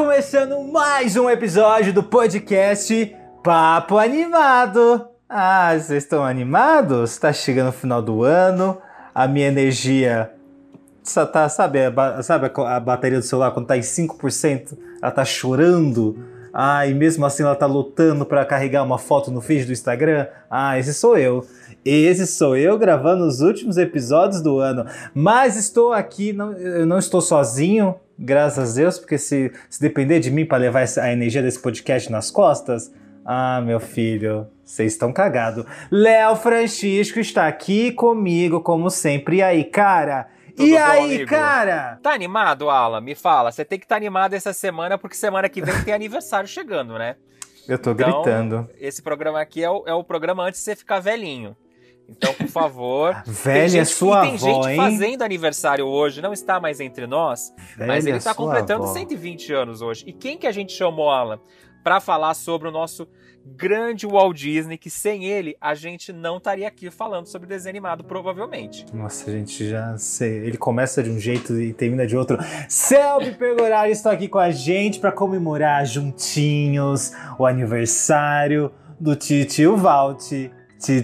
Começando mais um episódio do podcast Papo Animado. Ah, vocês estão animados? Tá chegando o final do ano, a minha energia tá, sabe, a, sabe a bateria do celular quando tá em 5%, ela tá chorando. Ah, e mesmo assim ela tá lutando para carregar uma foto no feed do Instagram. Ah, esse sou eu. Esse sou eu gravando os últimos episódios do ano. Mas estou aqui, não, eu não estou sozinho, graças a Deus, porque se, se depender de mim para levar a energia desse podcast nas costas, ah, meu filho, vocês estão cagados. Léo Francisco está aqui comigo, como sempre. E aí, cara? Tudo e bom, aí, amigo? cara? Tá animado, Alan? Me fala. Você tem que estar animado essa semana, porque semana que vem tem aniversário chegando, né? Eu tô Então, gritando. Esse programa aqui é o, é o programa antes de você ficar velhinho. Então, por favor. Velha tem gente, é sua tem avó, gente hein? fazendo aniversário hoje, não está mais entre nós, mas Velha ele tá sua completando avó. 120 anos hoje. E quem que a gente chamou, Alan, pra falar sobre o nosso grande Walt Disney, que sem ele a gente não estaria aqui falando sobre desenho animado, provavelmente. Nossa, gente, já sei. Ele começa de um jeito e termina de outro. Selby Pergorari está aqui com a gente para comemorar juntinhos o aniversário do tio Walt,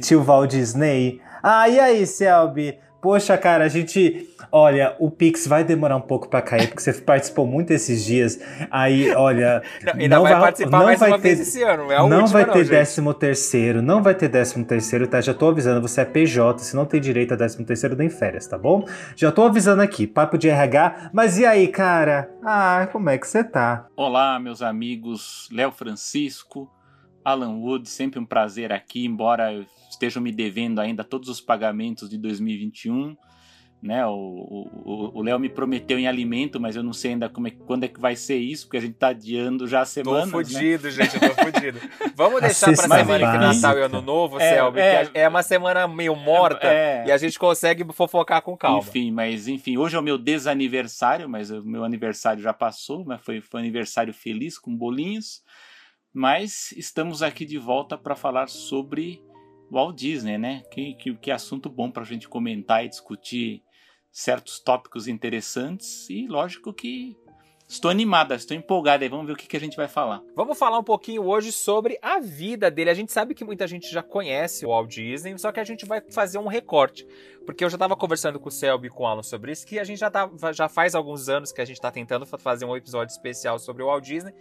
tio Walt Disney. Ah, e aí, Selby? Poxa, cara, a gente. Olha, o Pix vai demorar um pouco pra cair, porque você participou muito esses dias. Aí, olha. Não, ainda não vai, participar não mais vai uma ter- vez esse ano, não é a não última, vai ter gente. décimo terceiro, não vai ter décimo terceiro, tá? Já tô avisando, você é PJ, se não tem direito a décimo terceiro, nem férias, tá bom? Já tô avisando aqui, papo de RH, mas e aí, cara? Ah, como é que você tá? Olá, meus amigos Léo Francisco, Alan Wood, sempre um prazer aqui, embora estejam me devendo ainda todos os pagamentos de 2021. Né, o- Léo me prometeu em alimento, mas eu não sei ainda como é, quando é que vai ser isso, porque a gente tá adiando já há Tô semanas. né? fudido, gente, eu tô fudido. Vamos deixar pra semana que básica. Natal e Ano Novo, É, Selby, é. que é uma semana meio morta É. e a gente consegue fofocar com calma. Enfim, mas enfim, hoje é o meu desaniversário, mas o meu aniversário já passou, mas foi, foi um aniversário feliz com bolinhos. Mas estamos aqui de volta para falar sobre Walt Disney, né? Que, que, que assunto bom para a gente comentar e discutir certos tópicos interessantes. E lógico que estou animada, estou empolgada. E vamos ver o que, que a gente vai falar. Vamos falar um pouquinho hoje sobre a vida dele. A gente sabe que muita gente já conhece o Walt Disney, só que a gente vai fazer um recorte. Porque eu já estava conversando com o Selby e com o Alan sobre isso, que a gente já, tá, já faz alguns anos que a gente está tentando fa- fazer um episódio especial sobre o Walt Disney.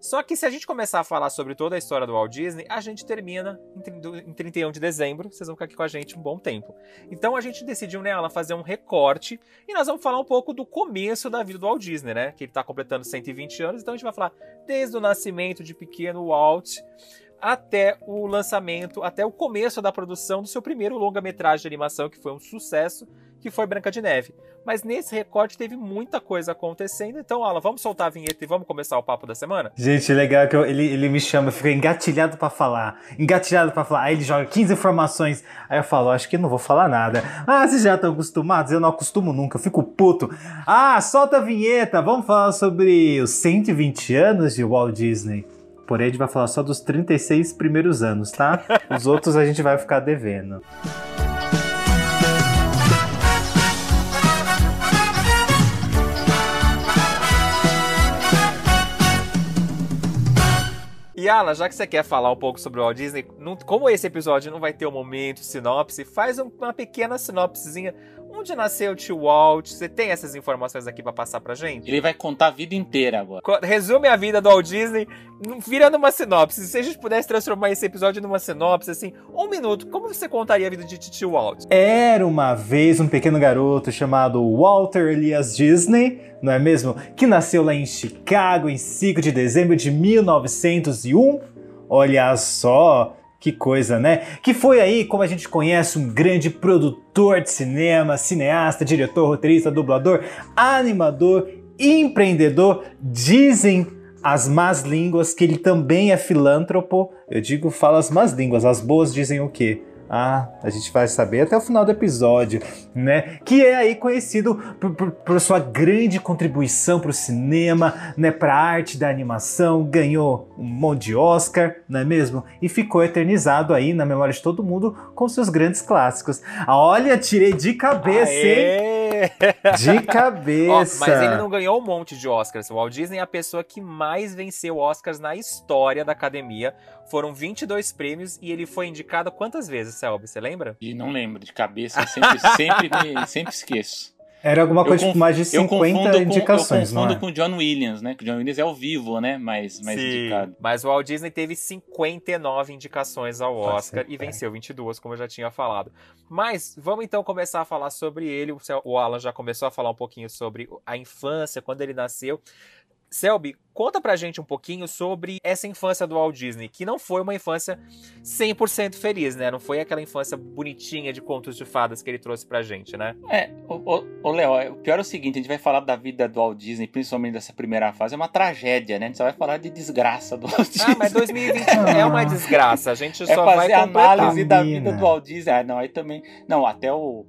Só que se a gente começar a falar sobre toda a história do Walt Disney, a gente termina em, trin- do- em 31 de dezembro. Vocês vão ficar aqui com a gente um bom tempo. Então a gente decidiu, né, Alan, fazer um recorte e nós vamos falar um pouco do começo da vida do Walt Disney, né? Que ele tá completando 120 anos, então a gente vai falar desde o nascimento de pequeno Walt até o lançamento, até o começo da produção do seu primeiro longa-metragem de animação, que foi um sucesso, que foi Branca de Neve. Mas nesse recorte teve muita coisa acontecendo, então, Alan, vamos soltar a vinheta e vamos começar o papo da semana? Gente, legal que eu- ele, ele me chama, fica engatilhado pra falar, engatilhado pra falar. Aí ele joga 15 informações. Aí eu falo, acho que não vou falar nada. Ah, vocês já estão acostumados? Eu não acostumo nunca, eu fico puto. Ah, solta a vinheta, vamos falar sobre os 120 anos de Walt Disney. Porém, a gente vai falar só dos 36 primeiros anos, tá? Os outros a gente vai ficar devendo. E Alan, já que você quer falar um pouco sobre o Walt Disney, não- como esse episódio não vai ter um momento sinopse, faz um- uma pequena sinopsezinha. Onde nasceu o tio Walt? Você tem essas informações aqui pra passar pra gente? Ele vai contar a vida inteira agora. Resume a vida do Walt Disney, num- vira numa sinopse. Se a gente pudesse transformar esse episódio numa sinopse, assim, um minuto, como você contaria a vida de tio Walt? Era uma vez um pequeno garoto chamado Walter Elias Disney, não é mesmo? Que nasceu lá em Chicago em 5 de dezembro de 1901. Olha só, que coisa, né? Que foi aí, como a gente conhece, um grande produtor de cinema, cineasta, diretor, roteirista, dublador, animador empreendedor. Dizem as más línguas que ele também é filântropo. Eu digo, fala as más línguas. As boas dizem o quê? Ah, a gente vai saber até o final do episódio, né? Que é aí conhecido por, por, por sua grande contribuição para o cinema, né? Para a arte da animação, ganhou um monte de Oscar, não é mesmo? E ficou eternizado aí na memória de todo mundo com seus grandes clássicos. Olha, tirei de cabeça, Aê! hein? De cabeça. mas ele não ganhou um monte de Oscars. O Walt Disney é a pessoa que mais venceu Oscars na história da academia. Foram 22 prêmios e ele foi indicado quantas vezes, Selby? Você lembra? E não lembro, de cabeça, sempre, sempre, me, sempre esqueço. Era alguma coisa tipo mais de 50 indicações, com, Eu confundo é? com o John Williams, né? Que o John Williams é ao vivo, né? Mais, mais Sim, indicado. Mas o Walt Disney teve 59 indicações ao Oscar Pode e venceu 22, como eu já tinha falado. Mas vamos então começar a falar sobre ele. O Alan já começou a falar um pouquinho sobre a infância, quando ele nasceu. Selby, conta pra gente um pouquinho sobre essa infância do Walt Disney, que não foi uma infância 100% feliz, né? Não foi aquela infância bonitinha de contos de fadas que ele trouxe pra gente, né? É, o Léo, o pior é o seguinte, a gente vai falar da vida do Walt Disney, principalmente dessa primeira fase, é uma tragédia, né? A gente só vai falar de desgraça do Walt Disney. Ah, mas 2021 é uma desgraça, a gente é só vai análise da vida do Walt Disney. Ah, não, aí também... Não, até o,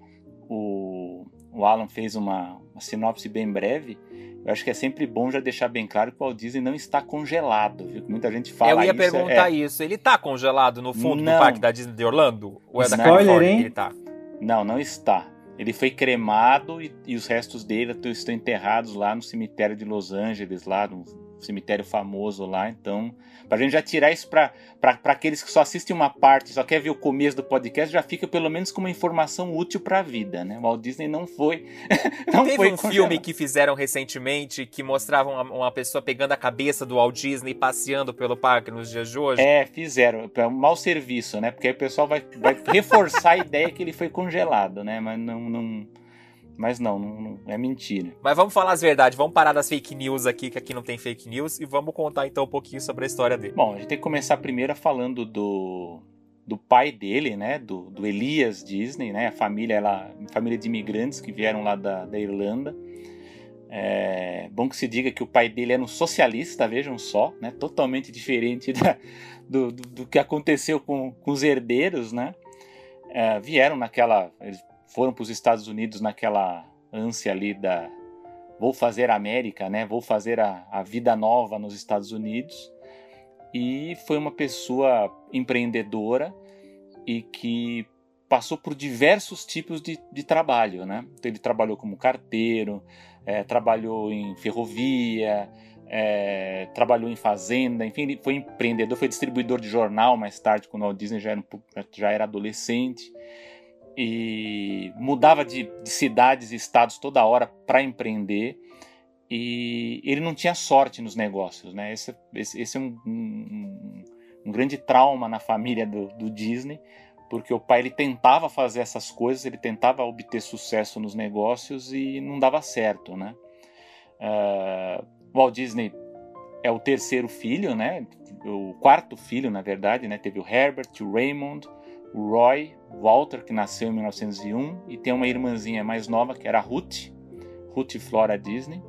o, o Alan fez uma, uma sinopse bem breve, eu acho que é sempre bom já deixar bem claro que o Walt Disney não está congelado, viu? Muita gente fala isso. Eu ia isso, perguntar é... isso. Ele está congelado no fundo não. do parque da Disney de Orlando? Ou é da Califórnia hein? ele tá? Não, não está. Ele foi cremado e, e, os restos dele estão enterrados lá no cemitério de Los Angeles, lá no cemitério famoso lá. Então, Pra gente já tirar isso pra, pra, pra aqueles que só assistem uma parte, só quer ver o começo do podcast, já fica pelo menos com uma informação útil pra vida, né? O Walt Disney não foi. não Teve foi um filme que fizeram recentemente que mostrava uma, uma, pessoa pegando a cabeça do Walt Disney passeando pelo parque nos dias de hoje. É, fizeram. É um mau serviço, né? Porque aí o pessoal vai, vai reforçar a ideia que ele foi congelado, né? Mas não... não mas não, não, não, é mentira. Mas vamos falar as verdades, vamos parar das fake news aqui, que aqui não tem fake news, e vamos contar então um pouquinho sobre a história dele. Bom, a gente tem que começar primeiro falando do, do pai dele, né, do, do Elias Disney, né, a família, ela, família de imigrantes que vieram lá da, da Irlanda. É bom que se diga que o pai dele era um socialista, vejam só, né, totalmente diferente da, do, do, do, que aconteceu com, com os herdeiros, né. É, vieram naquela, eles foram para os Estados Unidos naquela ânsia ali da vou fazer a América, né? Vou fazer a, a vida nova nos Estados Unidos. E foi uma pessoa empreendedora e que passou por diversos tipos de, de trabalho, né? Então, ele trabalhou como carteiro, é, trabalhou em ferrovia, é, trabalhou em fazenda, enfim, ele foi empreendedor, foi distribuidor de jornal mais tarde, quando o Walt Disney já era, já era adolescente e mudava de, de cidades e estados toda hora para empreender e ele não tinha sorte nos negócios, né? Esse, esse, esse é um, um, um, grande trauma na família do, do, Disney, porque o pai ele tentava fazer essas coisas, ele tentava obter sucesso nos negócios e não dava certo, né? Uh, Walt Disney é o terceiro filho, né? O quarto filho, na verdade, né? Teve o Herbert, o Raymond, o Roy Walter, que nasceu em 1901, e tem uma irmãzinha mais nova, que era Ruth, Ruth Flora Disney.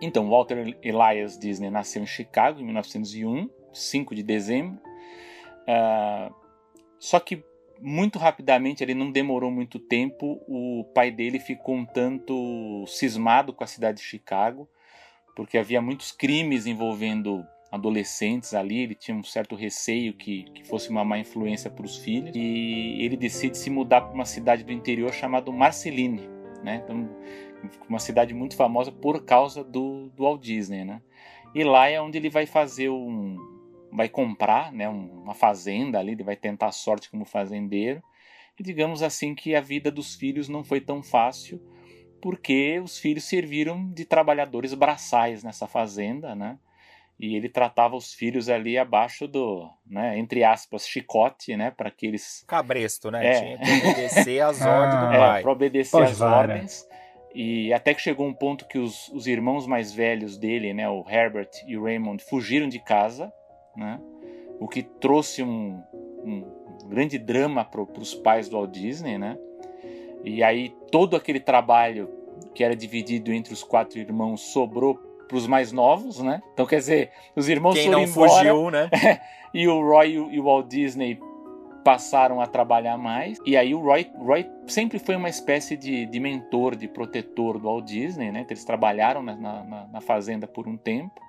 Então, Walter Elias Disney nasceu em Chicago em 1901, 5 de dezembro. Uh, só que muito rapidamente, ele não demorou muito tempo, o pai dele ficou um tanto cismado com a cidade de Chicago, porque havia muitos crimes envolvendo adolescentes ali, ele tinha um certo receio que, que fosse uma má influência para os filhos, e ele decide se mudar para uma cidade do interior chamada Marceline, né? Então, uma cidade muito famosa por causa do, do Walt Disney, né? E lá é onde ele vai fazer um, vai comprar, né, uma fazenda ali, ele vai tentar a sorte como fazendeiro. E digamos assim que a vida dos filhos não foi tão fácil, porque os filhos serviram de trabalhadores braçais nessa fazenda, né? E ele tratava os filhos ali abaixo do, né, entre aspas, chicote, né, para que eles... Cabresto, né, é. tinha que obedecer às ordens do ah. pai. É, para obedecer às ordens, e até que chegou um ponto que os, os irmãos mais velhos dele, né, o Herbert e o Raymond, fugiram de casa, né, o que trouxe um, um grande drama para os pais do Walt Disney, né, e aí todo aquele trabalho que era dividido entre os quatro irmãos sobrou para os mais novos, né? Então quer dizer, os irmãos Quem foram não embora fugiu, né? e o Roy e o Walt Disney passaram a trabalhar mais. E aí o Roy, Roy sempre foi uma espécie de, de mentor, de protetor do Walt Disney, né? Então, eles trabalharam na, na, na fazenda por um tempo,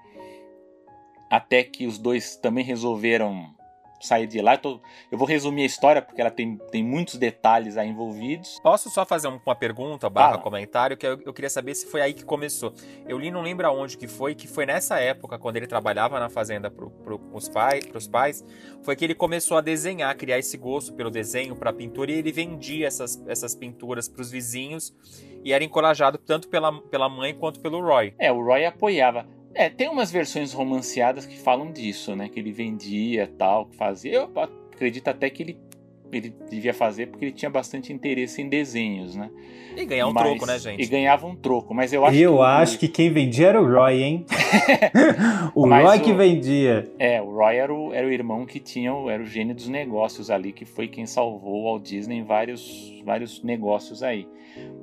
até que os dois também resolveram sair de lá. Eu, tô, eu, vou resumir a história porque ela tem, tem muitos detalhes aí envolvidos. Posso só fazer uma pergunta barra comentário que eu, eu, queria saber se foi aí que começou. Eu li, não lembro aonde que foi, que foi nessa época, quando ele trabalhava na fazenda para pro, os pai, pros pais, foi que ele começou a desenhar, criar esse gosto pelo desenho, para pintura, e ele vendia essas, essas pinturas para os vizinhos e era encorajado tanto pela, pela mãe quanto pelo Roy. É, o Roy apoiava. É, tem umas versões romanceadas que falam disso, né? Que ele vendia tal, que fazia. Eu acredito até que ele, ele devia fazer porque ele tinha bastante interesse em desenhos, né? E ganhar um mas, troco, né, gente? E ganhava um troco, mas eu acho eu que. Eu acho que quem vendia era o Roy, hein? o Roy que vendia. É, o Roy era o, era o irmão que tinha, era o gênio dos negócios ali, que foi quem salvou o Walt Disney em vários, vários negócios aí.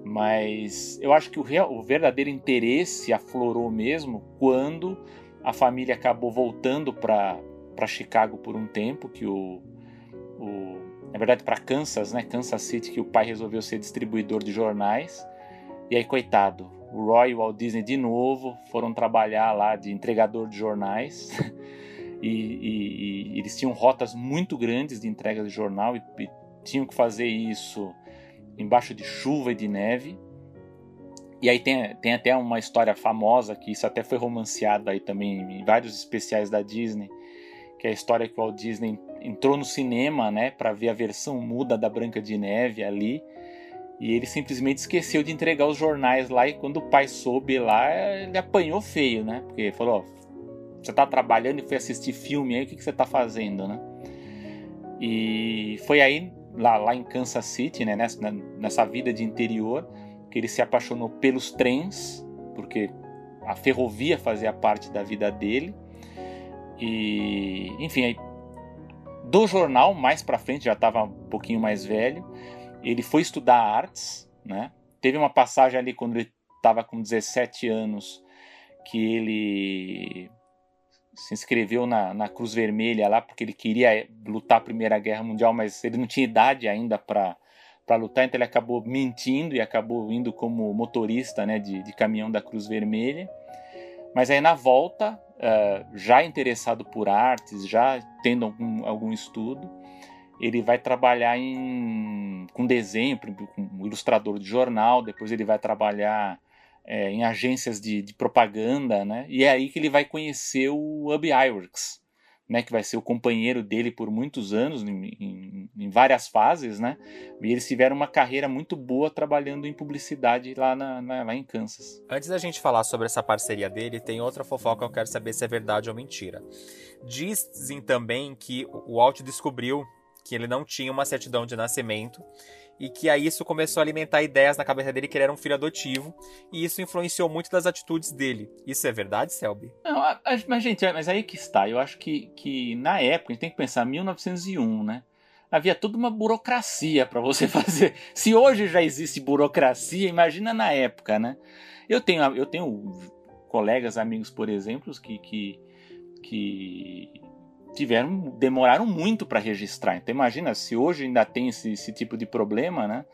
Mas eu acho que o, real, o verdadeiro interesse aflorou mesmo quando a família acabou voltando para Chicago por um tempo, que o, o na verdade para Kansas, né, Kansas City, que o pai resolveu ser distribuidor de jornais. E aí, coitado, o Roy e o Walt Disney de novo foram trabalhar lá de entregador de jornais. e, e, e, eles tinham rotas muito grandes de entrega de jornal e, e tinham que fazer isso embaixo de chuva e de neve. E aí tem, tem até uma história famosa, que isso até foi romanceado aí também em vários especiais da Disney, que é a história que o Walt Disney entrou no cinema, né, para ver a versão muda da Branca de Neve ali, e ele simplesmente esqueceu de entregar os jornais lá, e quando o pai soube lá, ele apanhou feio, né, porque falou, ó, você tá trabalhando e foi assistir filme aí, o que, que você tá fazendo, né? E foi aí lá, lá em Kansas City, né, nessa, nessa vida de interior, que ele se apaixonou pelos trens, porque a ferrovia fazia parte da vida dele. E, enfim, aí, do jornal, mais para frente, já estava um pouquinho mais velho, ele foi estudar artes, né? Teve uma passagem ali quando ele estava com 17 anos que ele se inscreveu na, na Cruz Vermelha lá porque ele queria lutar a Primeira Guerra Mundial, mas ele não tinha idade ainda para para lutar, então ele acabou mentindo e acabou indo como motorista né, de, de caminhão da Cruz Vermelha. Mas aí na volta, uh, já interessado por artes, já tendo algum, algum estudo, ele vai trabalhar em, com desenho, com ilustrador de jornal, depois ele vai trabalhar é, em agências de, de, propaganda, né? E é aí que ele vai conhecer o Ub Iwerks, né? Que vai ser o companheiro dele por muitos anos, em, em, várias fases, né? E eles tiveram uma carreira muito boa trabalhando em publicidade lá, na, na, lá em Kansas. Antes da gente falar sobre essa parceria dele, tem outra fofoca que eu quero saber se é verdade ou mentira. Dizem também que o Walt descobriu que ele não tinha uma certidão de nascimento e que aí isso começou a alimentar ideias na cabeça dele que ele era um filho adotivo e isso influenciou muito das atitudes dele. Isso é verdade, Selby? Não, mas gente, mas aí que está. Eu acho que, que na época, a gente tem que pensar 1901, né? Havia toda uma burocracia para você fazer. Se hoje já existe burocracia, imagina na época, né? Eu tenho, eu tenho colegas, amigos, por exemplo, que, que, que tiveram demoraram muito para registrar. Então imagina se hoje ainda tem esse, esse, tipo de problema, né?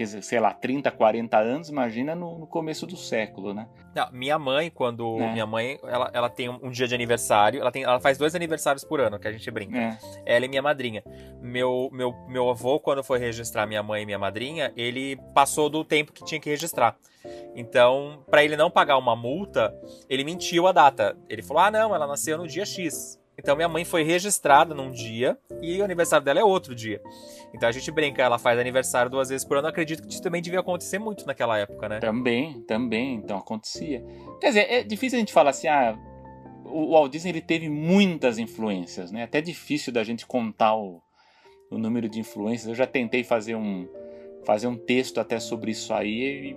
Quer dizer, sei lá, 30, 40 anos, imagina no, no começo do século, né? Não, minha mãe, quando. É. Minha mãe, ela, ela tem um, dia de aniversário, ela, tem, ela faz dois aniversários por ano, que a gente brinca. É. Ela e minha madrinha. Meu, meu, meu avô, quando foi registrar minha mãe e minha madrinha, ele passou do tempo que tinha que registrar. Então, para ele não pagar uma multa, ele mentiu a data. Ele falou: ah, não, ela nasceu no dia X. Então minha mãe foi registrada num dia e o aniversário dela é outro dia. Então a gente brinca, ela faz aniversário duas vezes por ano. Acredito que isso também devia acontecer muito naquela época, né? Também, também. Então acontecia. Quer dizer, é difícil a gente falar assim, ah, o Walt Disney ele teve muitas influências, né? Até difícil da gente contar o, o número de influências. Eu já tentei fazer um fazer um texto até sobre isso aí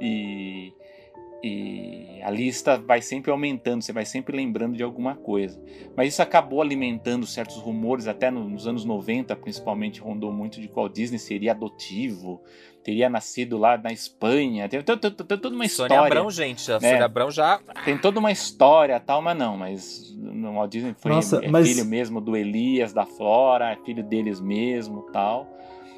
e, E a lista vai sempre aumentando, você vai sempre lembrando de alguma coisa. Mas isso acabou alimentando certos rumores, até nos anos 90, principalmente, rondou muito de que o Walt Disney seria adotivo, teria nascido lá na Espanha. Tem, tem, tem, tem toda uma história. Sônia Abrão, gente. A né? Sônia Abrão já. Tem toda uma história tal, mas não, mas o Walt Disney foi Nossa, é mas- filho mesmo do Elias, da Flora, é filho deles mesmo tal.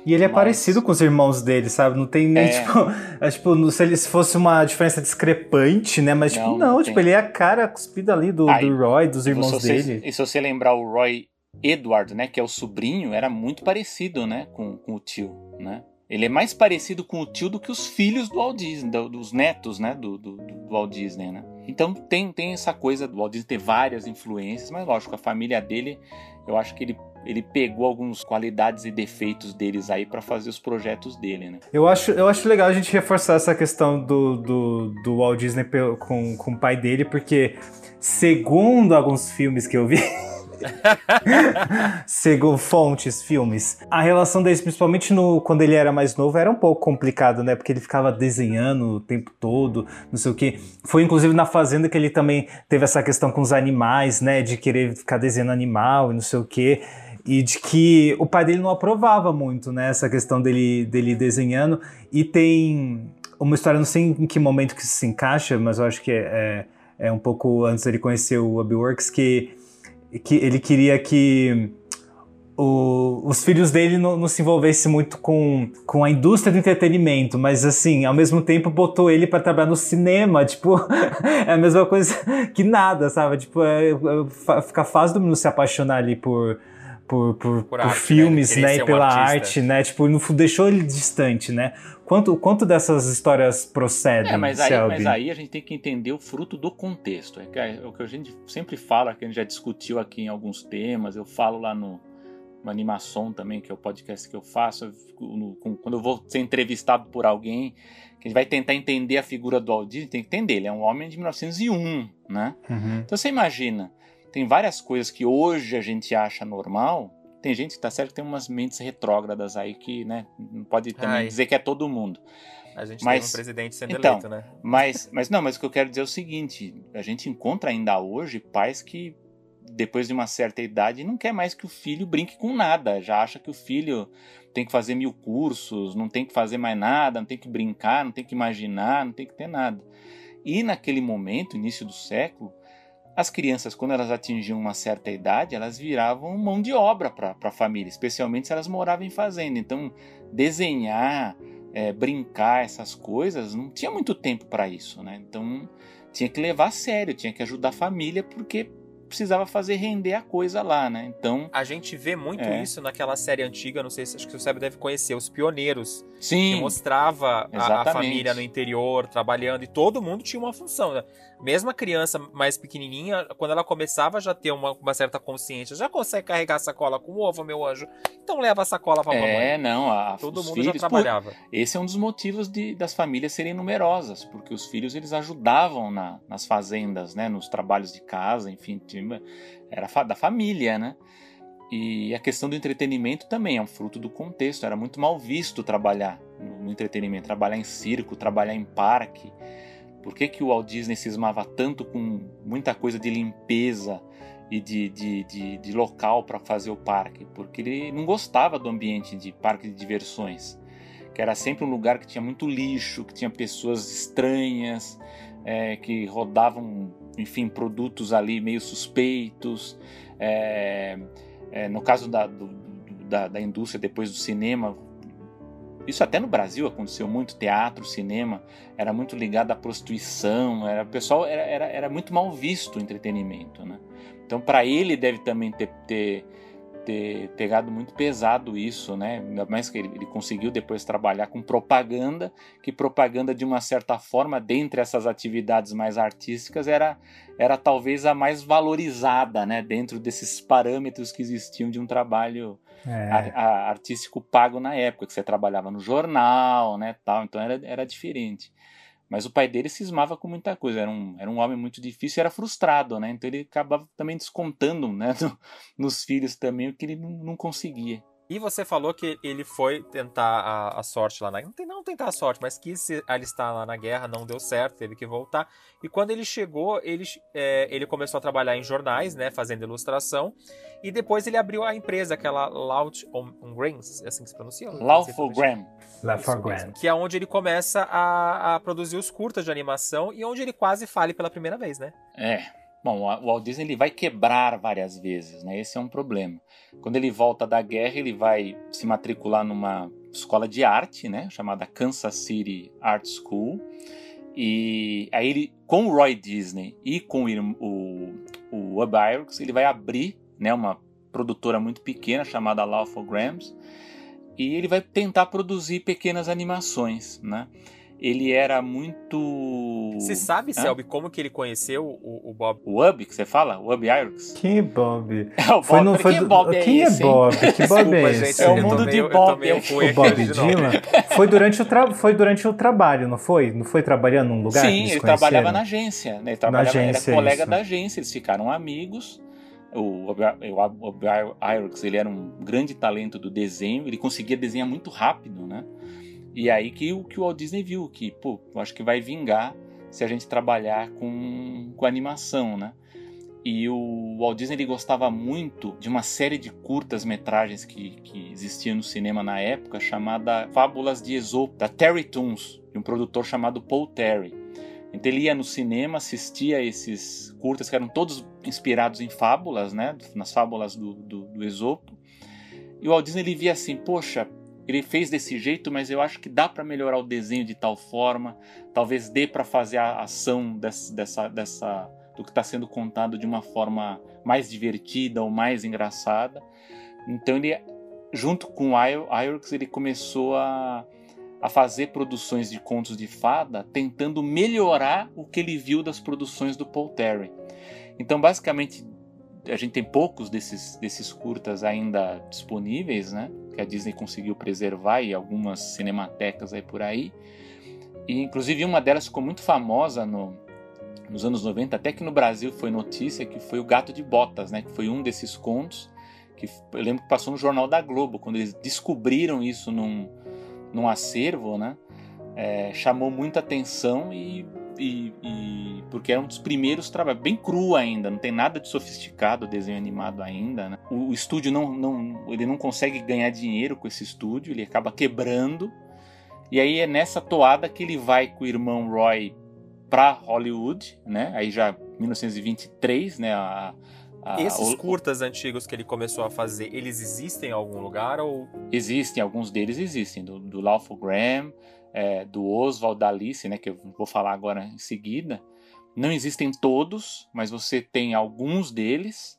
E ele é Mas- parecido com os irmãos dele, sabe? Não tem nem, É. tipo, é, tipo, se, ele, se fosse uma diferença discrepante, né? Mas, tipo, Não, não, não tipo, tem. ele é a cara cuspida ali do, Aí, do Roy, dos irmãos você, dele. E se você lembrar o Roy Edward, né, que é o sobrinho, era muito parecido, né, com, com o tio, né? Ele é mais parecido com o tio do que os filhos do Walt Disney, do- dos netos, né, do, do, do Walt Disney, né? Então tem, tem essa coisa do Walt Disney ter várias influências, mas lógico, a família dele, eu acho que ele, ele pegou algumas qualidades e defeitos deles aí para fazer os projetos dele, né? Eu acho, eu acho legal a gente reforçar essa questão do, do, do Walt Disney com, com o pai dele, porque, segundo alguns filmes que eu vi. segundo fontes, filmes, a relação deles, principalmente no, quando ele era mais novo, era um pouco complicado, né? Porque ele ficava desenhando o tempo todo, não sei o quê. Foi inclusive na Fazenda que ele também teve essa questão com os animais, né? De querer ficar desenhando animal e não sei o quê e de que o pai dele não aprovava muito, né, essa questão dele, dele desenhando, e tem uma história, não sei em que momento que isso se encaixa, mas eu acho que é, é, é um pouco antes dele conhecer o Hobbyworks, que, que ele queria que o- os filhos dele não, não se envolvessem muito com, com a indústria do entretenimento, mas assim, ao mesmo tempo botou ele para trabalhar no cinema, tipo, é a mesma coisa que nada, sabe? Tipo, é, é, fica fácil do menino se apaixonar ali por, por, por, por arte, né? filmes, né? querer E um pela artista. arte, né? Tipo, fundo, deixou ele distante, né? Quanto, quanto dessas histórias procedem, É, mas aí, mas aí a gente tem que entender o fruto do contexto. É, que é o que a gente sempre fala, que a gente já discutiu aqui em alguns temas. Eu falo lá no, Animação também, que é o podcast que eu faço. eu no- com- quando eu vou ser entrevistado por alguém, que a gente vai tentar entender a figura do Walt Disney, tem que entender. Ele é um homem de 1901, né? Uhum. Então você imagina, tem várias coisas que hoje a gente acha normal. Tem gente que tá certo que tem umas mentes retrógradas aí que, né, não pode também dizer que é todo mundo. A gente Mas- tem um presidente sendo então, eleito, né? Mas, mas não, mas o que eu quero dizer é o seguinte: a gente encontra ainda hoje pais que, depois de uma certa idade, não quer mais que o filho brinque com nada, já acha que o filho tem que fazer mil cursos, não tem que fazer mais nada, não tem que brincar, não tem que imaginar, não tem que ter nada. E naquele momento, início do século, as crianças, quando elas atingiam uma certa idade, elas viravam mão de obra para a família, especialmente se elas moravam em fazenda. Então, desenhar, é, brincar, essas coisas, não tinha muito tempo para isso, né? Então, tinha que levar a sério, tinha que ajudar a família, porque precisava fazer render a coisa lá, né? Então, A gente vê muito É. isso naquela série antiga, não sei se acho que o Seb deve conhecer, Os Pioneiros, que sim, mostrava a, a família no interior trabalhando e todo mundo tinha uma função. Né? Mesmo a criança mais pequenininha, quando ela começava já ter uma, uma certa consciência, já consegue carregar a sacola com ovo, meu anjo, então leva a sacola pra mamãe. é, não, a, Todo os mundo filhos, já trabalhava. Esse é um dos motivos de, das famílias serem numerosas, porque os filhos eles ajudavam na- nas fazendas, né, nos trabalhos de casa, enfim, era da família, né? E a questão do entretenimento também é um fruto do contexto. Era muito mal visto trabalhar no entretenimento, trabalhar em circo, trabalhar em parque. Por que, que o Walt Disney cismava tanto com muita coisa de limpeza e de, de, de, de local para fazer o parque? Porque ele não gostava do ambiente de parque de diversões que era sempre um lugar que tinha muito lixo, que tinha pessoas estranhas, é, que rodavam, enfim, produtos ali meio suspeitos. É, é, no caso da, do- da, da indústria depois do cinema, isso até no Brasil aconteceu muito, teatro, cinema, era muito ligado à prostituição, era, o pessoal era, era, era muito mal visto o entretenimento, né? Então, para ele deve também ter, ter, ter pegado muito pesado isso, né? Ainda mais que ele, ele conseguiu depois trabalhar com propaganda, que propaganda de uma certa forma, dentre essas atividades mais artísticas, era, era talvez a mais valorizada, né? Dentro desses parâmetros que existiam de um trabalho É. a- artístico pago na época, que você trabalhava no jornal, né, tal, então era, era diferente. Mas o pai dele cismava com muita coisa, era um, era um homem muito difícil era frustrado, né, então ele acabava também descontando, né, no- nos filhos também o que ele não conseguia. E você falou que ele foi tentar a, a sorte lá na não, não tentar a sorte, mas quis se alistar lá na guerra, não deu certo, teve que voltar. E quando ele chegou, ele, é, ele começou a trabalhar em jornais, né, fazendo ilustração. E depois ele abriu a empresa, aquela Loud on, on Grains, é assim que se pronuncia? Lawful Gram. Lawful Gram. Que é onde ele começa a, a produzir os curtas de animação e onde ele quase fale pela primeira vez, né? É. Bom, o Walt Disney ele vai quebrar várias vezes, né? Esse é um problema. Quando ele volta da guerra, ele vai se matricular numa escola de arte, né? Chamada Kansas City Art School. E aí ele, com o Roy Disney e com o, o, o Iwerks, ele vai abrir, né? Uma produtora muito pequena chamada Lawful Grams. E ele vai tentar produzir pequenas animações, né? Ele era muito. Você sabe, Selby, como que ele conheceu o, o Bob? O Ub, que você fala? O Ub Irons? Quem é Bob? É o Bob. Foi no, foi Quem é Bob? É Quem esse, é Bob? Que Bob é gente, esse? É o mundo de Bob. O Bob. Dylan? Foi durante, o tra... foi durante o trabalho, não foi? Não foi trabalhando num lugar? que Sim, ele trabalhava na agência. Né? Ele trabalhava, agência, era colega isso. da agência, eles ficaram amigos. O Ub Irons, ele era um grande talento do desenho, ele conseguia desenhar muito rápido, né? E aí que, o- que o Walt Disney viu que, pô, acho que vai vingar se a gente trabalhar com, com animação, né? E o Walt Disney ele gostava muito de uma série de curtas metragens que, que existia no cinema na época, chamada Fábulas de Esopo, da Terry Toons, de um produtor chamado Paul Terry. Então ele ia no cinema, assistia a esses curtas que eram todos inspirados em fábulas, né? Nas fábulas do, do, do Esopo. E o Walt Disney ele via assim, poxa, ele fez desse jeito, mas eu acho que dá para melhorar o desenho de tal forma, talvez dê para fazer a ação dessa, dessa, dessa do que está sendo contado de uma forma mais divertida ou mais engraçada. Então ele, junto com o Irix, ele começou a, a fazer produções de contos de fada, tentando melhorar o que ele viu das produções do Paul Terry. Então, basicamente, a gente tem poucos desses, desses curtas ainda disponíveis, né? Que a Disney conseguiu preservar e algumas cinematecas aí por aí. E inclusive uma delas ficou muito famosa no, nos anos 90, até que no Brasil foi notícia, que foi o Gato de Botas, né? Que foi um desses contos que eu lembro que passou no Jornal da Globo, quando eles descobriram isso num, num acervo, né? É, chamou muita atenção e, e, e, porque era um dos primeiros trabalhos, bem cru ainda, não tem nada de sofisticado o desenho animado ainda. Né? O, o, estúdio não, não, ele não consegue ganhar dinheiro com esse estúdio, ele acaba quebrando. E aí é nessa toada que ele vai com o irmão Roy para Hollywood, né? Aí já 1923, né? A, a, Esses o, curtas antigos que ele começou a fazer, eles existem em algum lugar ou? Existem, alguns deles existem, do, do Lawful Graham, é, do Oswald Alice, né, que eu vou falar agora em seguida. Não existem todos, mas você tem alguns deles,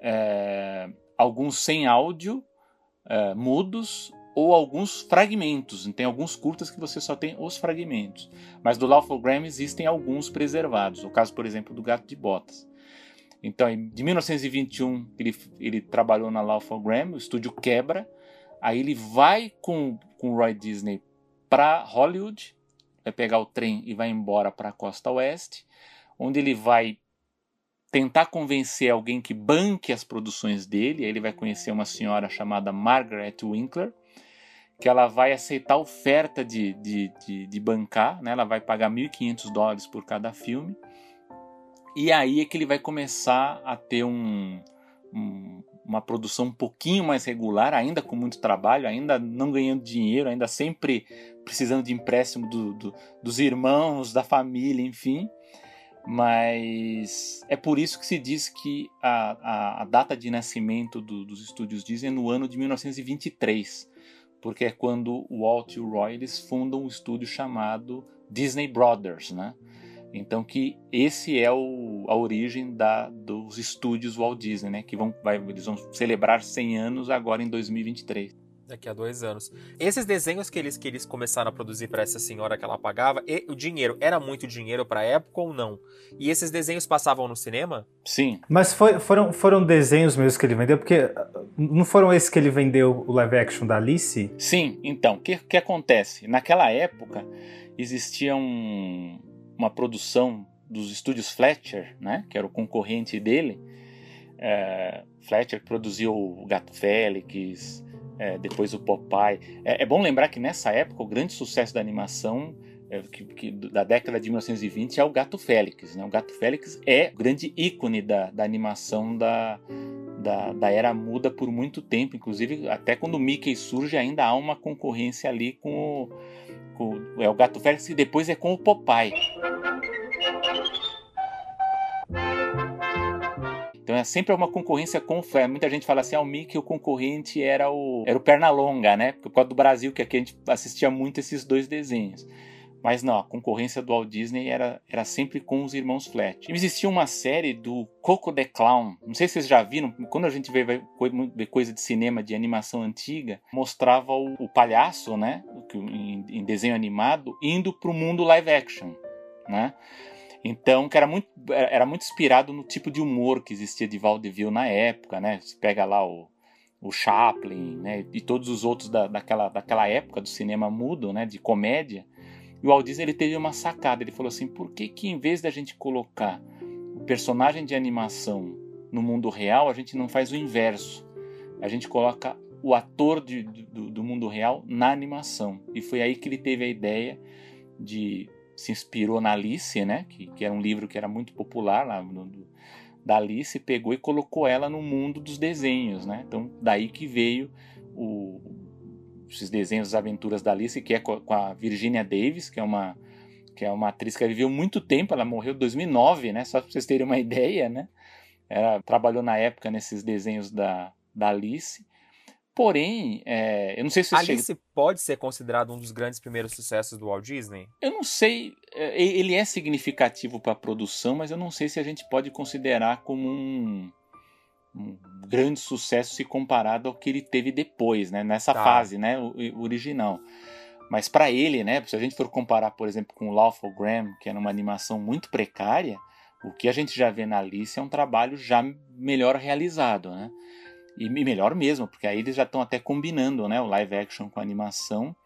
é, alguns sem áudio, é, mudos, ou alguns fragmentos. Tem alguns curtas que você só tem os fragmentos. Mas do Lawful Graham existem alguns preservados. O caso, por exemplo, do Gato de Botas. Então, de 1921, ele, ele trabalhou na Lawful Graham, o estúdio quebra, aí ele vai com, com o Roy Disney para Hollywood, vai pegar o trem e vai embora para a costa oeste, onde ele vai tentar convencer alguém que banque as produções dele. Aí ele vai conhecer uma senhora chamada Margaret Winkler, que ela vai aceitar a oferta de, de, de, de bancar, né? ela vai pagar 1.500 dólares por cada filme. E aí é que ele vai começar a ter um, um uma produção um pouquinho mais regular, ainda com muito trabalho, ainda não ganhando dinheiro, ainda sempre precisando de empréstimo do, do, dos irmãos, da família, enfim. Mas é por isso que se diz que a, a, a data de nascimento do, dos estúdios Disney é no ano de 1923, porque é quando Walt e o Roy eles fundam um estúdio chamado Disney Brothers, né? Então que esse é o, a origem da, dos estúdios Walt Disney, né? Que vão, vai, eles vão celebrar 100 anos agora em 2023. Daqui a dois anos. Esses desenhos que eles, que eles começaram a produzir para essa senhora que ela pagava, e, o dinheiro era muito dinheiro para a época ou não? E esses desenhos passavam no cinema? Sim. Mas foi, foram, foram desenhos mesmo que ele vendeu? Porque não foram esses que ele vendeu o live action da Alice? Sim, então, o que, que acontece? Naquela época existia um, uma produção dos estúdios Fletcher, né, que era o concorrente dele. É, Fletcher produziu o Gato Félix, é, depois o Popeye. É, é, bom lembrar que nessa época o grande sucesso da animação é, que, que, da década de 1920 é o Gato Félix. Né? O Gato Félix é o grande ícone da, da animação da, da, da, era muda por muito tempo. Inclusive, até quando o Mickey surge, ainda há uma concorrência ali com o, com, é o Gato Félix e depois é com o Popeye. Então é sempre uma concorrência com o. Muita gente fala assim, ah, o Mickey, o concorrente era o, era o Pernalonga, né? Por causa do Brasil, que aqui a gente assistia muito esses dois desenhos. Mas não, a concorrência do Walt Disney era, era sempre com os irmãos Flat. Existia uma série do Coco the Clown. Não sei se vocês já viram, quando a gente vê, vê coisa de cinema, de animação antiga, mostrava o, o palhaço, né? Em, em desenho animado, indo para o mundo live action, né? Então, que era muito, era muito inspirado no tipo de humor que existia de vaudeville na época, né? Você pega lá o, o Chaplin, né? E todos os outros da, daquela, daquela época do cinema mudo, né? De comédia. E o Walt Disney ele teve uma sacada. Ele falou assim: por que que em vez da gente colocar o personagem de animação no mundo real, a gente não faz o inverso? A gente coloca o ator de, do, do mundo real na animação. E foi aí que ele teve a ideia de se inspirou na Alice, né? Que, que era um livro que era muito popular lá no, da Alice, pegou e colocou ela no mundo dos desenhos, né? Então daí que veio o, esses desenhos das aventuras da Alice, que é com a Virginia Davis, que é uma que é uma atriz que viveu muito tempo, ela morreu em 2009, né? Só para vocês terem uma ideia, né? Ela trabalhou na época nesses desenhos da, da Alice. Porém, é, eu não sei se Alice chega... pode ser considerado um dos grandes primeiros sucessos do Walt Disney? Eu não sei. É, ele é significativo para a produção, mas eu não sei se a gente pode considerar como um, um grande sucesso se comparado ao que ele teve depois, né? Nessa tá. fase, né? O, o original. Mas para ele, né? Se a gente for comparar, por exemplo, com o Lawful Graham, que era uma animação muito precária, o que a gente já vê na Alice é um trabalho já melhor realizado, né? E melhor mesmo, porque aí eles já estão até combinando né, o live action com a animação.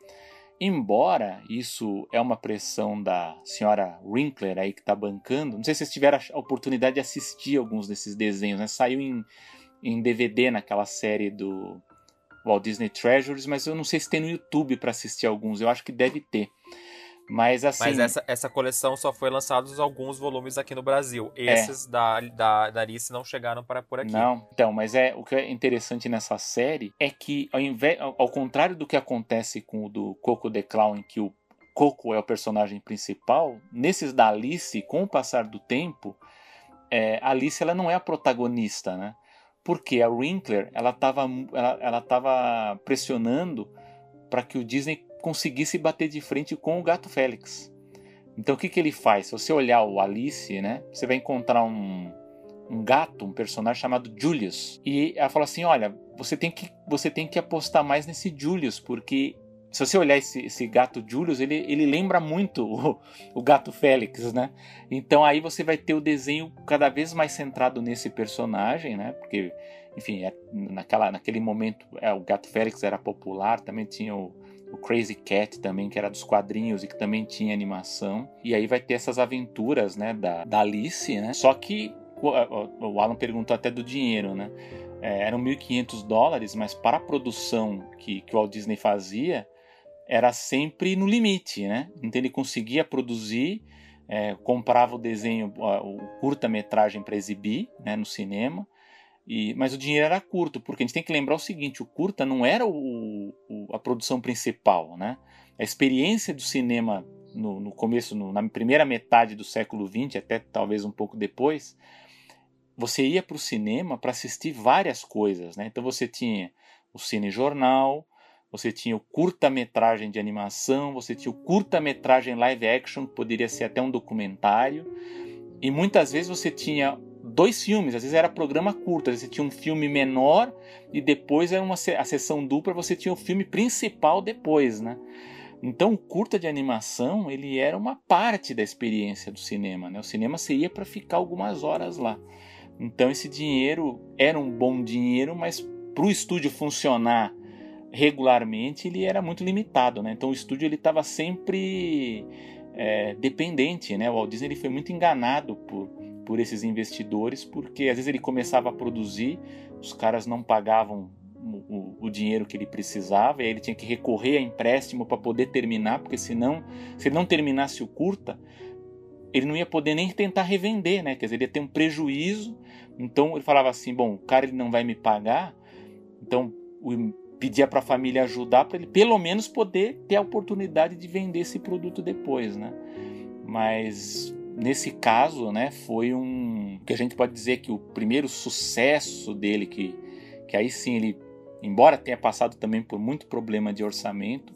Embora isso é uma pressão da senhora Winkler aí que está bancando, não sei se vocês tiveram a oportunidade de assistir alguns desses desenhos, né? Saiu em, em DVD naquela série do Walt Disney Treasures, mas eu não sei se tem no YouTube para assistir alguns, eu acho que deve ter. Mas assim. Mas essa, essa coleção só foi lançados alguns volumes aqui no Brasil. É. Esses é. da, da, da Alice não chegaram para por aqui. Não, então, mas é o que é interessante nessa série é que, ao, invés, ao, ao contrário do que acontece com o do Coco the Clown, em que o Coco é o personagem principal, nesses da Alice, com o passar do tempo, é, a Alice ela não é a protagonista, né? Porque a Winkler ela estava ela, ela tava pressionando para que o Disney conseguisse bater de frente com o gato Félix. Então o que, que ele faz? Se você olhar o Alice, né, você vai encontrar um, um gato, um personagem chamado Julius. E ela fala assim: olha, você tem que, você tem que apostar mais nesse Julius, porque se você olhar esse, esse gato Julius, ele, ele lembra muito o, o, gato Félix, né? Então aí você vai ter o desenho cada vez mais centrado nesse personagem, né? Porque, enfim, é, naquela, naquele momento é, o gato Félix era popular, também tinha o, o Crazy Cat também, que era dos quadrinhos e que também tinha animação. E aí vai ter essas aventuras, né, da, da Alice, né? Só que o, o Alan perguntou até do dinheiro, né? É, eram 1.500 dólares, mas para a produção que, que o Walt Disney fazia, era sempre no limite, né? Então ele conseguia produzir, é, comprava o desenho, o curta-metragem para exibir né, no cinema, e, mas o dinheiro era curto, porque a gente tem que lembrar o seguinte: o curta não era o, o, a produção principal. Né? A experiência do cinema no, no começo, no, na primeira metade do século XX, até talvez um pouco depois, você ia para o cinema para assistir várias coisas. Né? Então você tinha o cinejornal, você tinha o curta-metragem de animação, você tinha o curta-metragem live action, que poderia ser até um documentário, e muitas vezes você tinha dois filmes, às vezes era programa curto, às vezes você tinha um filme menor e depois era uma a sessão dupla, você tinha o filme principal depois, né? Então, o curta de animação, ele era uma parte da experiência do cinema, né? O cinema você ia para ficar algumas horas lá. Então, esse dinheiro era um bom dinheiro, mas para o estúdio funcionar regularmente, ele era muito limitado, né? Então, o estúdio ele estava sempre é, dependente, né? O Walt Disney ele foi muito enganado por por esses investidores, porque às vezes ele começava a produzir, os caras não pagavam o, o, dinheiro que ele precisava, e aí ele tinha que recorrer a empréstimo para poder terminar, porque senão, se ele não terminasse o curta, ele não ia poder nem tentar revender, né? Quer dizer, ele ia ter um prejuízo. Então ele falava assim: bom, o cara ele não vai me pagar, então pedia para a família ajudar para ele pelo menos poder ter a oportunidade de vender esse produto depois, né? Mas nesse caso, né, foi um que a gente pode dizer que o primeiro sucesso dele que que aí sim ele embora tenha passado também por muito problema de orçamento,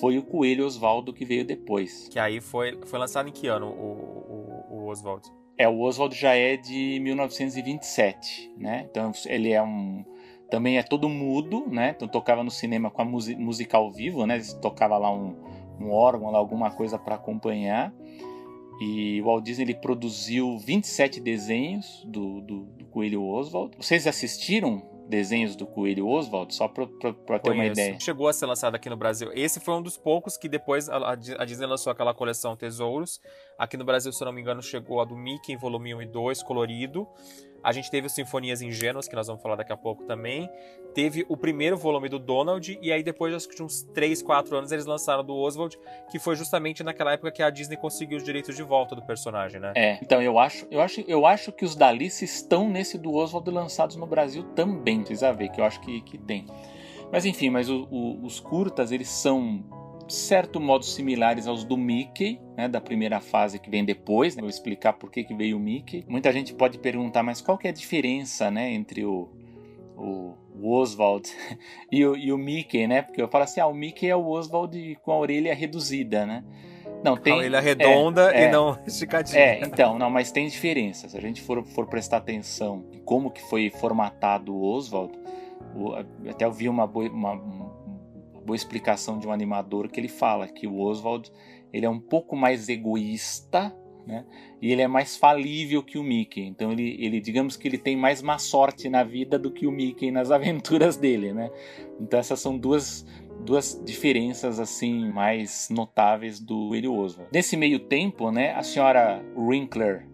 foi o Coelho Oswaldo que veio depois. Que aí foi, foi lançado em que ano o, o, o Oswaldo? É, o Oswald já é de 1927, né? Então ele é um também é todo mudo, né? Então tocava no cinema com a música ao vivo, né? tocava lá um, um órgão, lá, alguma coisa para acompanhar. E o Walt Disney ele produziu 27 desenhos do, do, do Coelho Oswald. Vocês assistiram desenhos do Coelho Oswald, só para ter uma ideia. Chegou a ser lançado aqui no Brasil. Esse foi um dos poucos que depois a, a Disney lançou aquela coleção Tesouros. Aqui no Brasil, se eu não me engano, chegou a do Mickey em volume 1 e 2, colorido. A gente teve o Sinfonias Ingênuas, que nós vamos falar daqui a pouco também. Teve o primeiro volume do Donald, e aí depois acho que de uns 3, 4 anos eles lançaram do Oswald, que foi justamente naquela época que a Disney conseguiu os direitos de volta do personagem, né? É, então eu acho, eu acho, eu acho que os da Alice estão nesse do Oswald lançados no Brasil também, precisa ver, que eu acho que, que tem. Mas enfim, mas o, o, os curtas, eles são certo modo similares aos do Mickey, né, da primeira fase que vem depois. Né, vou explicar por que, que veio o Mickey. Muita gente pode perguntar, mas qual que é a diferença né, entre o, o, o Oswald e o, e o Mickey, né? Porque eu falo assim, ah, o Mickey é o Oswald com a orelha reduzida, né? Não, tem. A orelha redonda é, e é, não esticadinha. É, então, não, mas tem diferença. Se a gente for, for prestar atenção em como que foi formatado o Oswald, até eu vi uma, uma, boa explicação de um animador que ele fala que o Oswald ele é um pouco mais egoísta né? E ele é mais falível que o Mickey. Então ele, ele, digamos que ele tem mais má sorte na vida do que o Mickey nas aventuras dele, né? Então essas são duas, duas diferenças assim mais notáveis do Coelho Oswald. Nesse meio tempo, né, a senhora Winkler,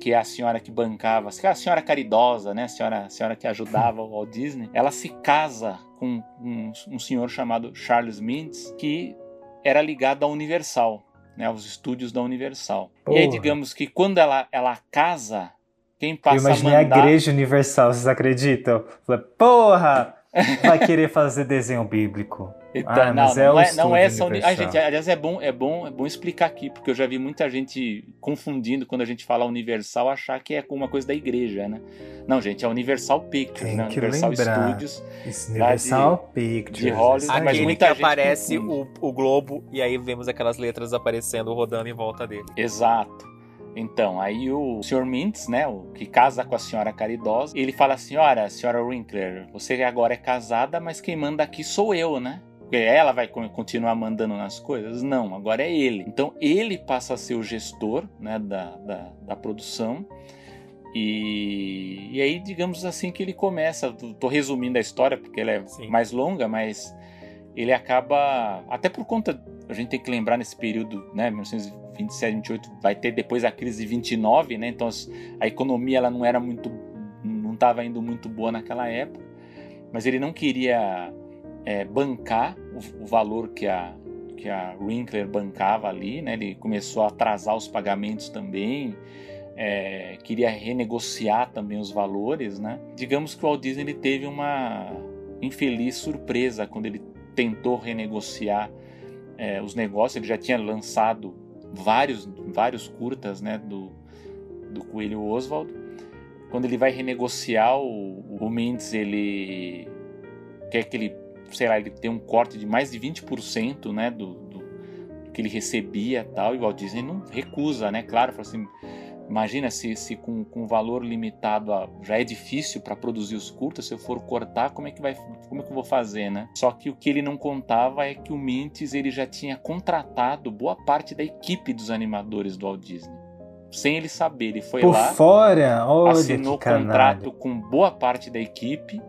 que é a senhora que bancava, a senhora caridosa, né, a senhora, a senhora que ajudava o Walt Disney, ela se casa com um, um senhor chamado Charles Mintz, que era ligado à Universal, né, aos estúdios da Universal. Porra. E aí, digamos que quando ela, ela casa, quem passa Eu imaginei a, mandar... a Igreja Universal, vocês acreditam? Falei, porra! Vai querer fazer desenho bíblico. Então, ah, não, é não, é, não é essa. A gente, aliás, é bom, é bom, é bom explicar aqui, porque eu já vi muita gente confundindo quando a gente fala Universal, achar que é uma coisa da igreja, né? Não, gente, é Universal Pictures, né? Universal lembrar. Studios. Universal de, Pictures. De Hollywood, Aquele mas muita que gente aparece o, o globo e aí vemos aquelas letras aparecendo, rodando em volta dele. Exato. Então, aí o Sr. Mintz, né, o que casa com a senhora caridosa, ele fala assim: "Olha, senhora Winkler, você agora é casada, mas quem manda aqui sou eu, né? Porque ela vai continuar mandando nas coisas? Não, agora é ele. Então ele passa a ser o gestor né, da, da, da produção. E, e, aí, digamos assim, que ele começa. Tô resumindo a história porque ela é Sim. mais longa, mas ele acaba. Até por conta. A gente tem que lembrar nesse período, né? 1927, 28, vai ter depois a crise de 29, né? Então a economia ela não era muito. não estava indo muito boa naquela época. Mas ele não queria é, bancar o, o, valor que a, que a Winkler bancava ali, né? Ele começou a atrasar os pagamentos também, é, queria renegociar também os valores, né? Digamos que o Walt Disney ele teve uma infeliz surpresa quando ele tentou renegociar é, os negócios. Ele já tinha lançado vários, vários curtas, né? Do, do Coelho Oswald. Quando ele vai renegociar, o, o Mendes ele quer que ele sei lá, ele tem um corte de mais de 20% né, do, do, do que ele recebia tal, e o Walt Disney não recusa, né? Claro, fala assim, imagina se, se com, com valor limitado a, já é difícil para produzir os curtas, se eu for cortar, como é que vai, como é que eu vou fazer, né? Só que o que ele não contava é que o Mintes ele já tinha contratado boa parte da equipe dos animadores do Walt Disney sem ele saber. Ele foi Por lá, fora? Olha assinou contrato com boa parte da equipe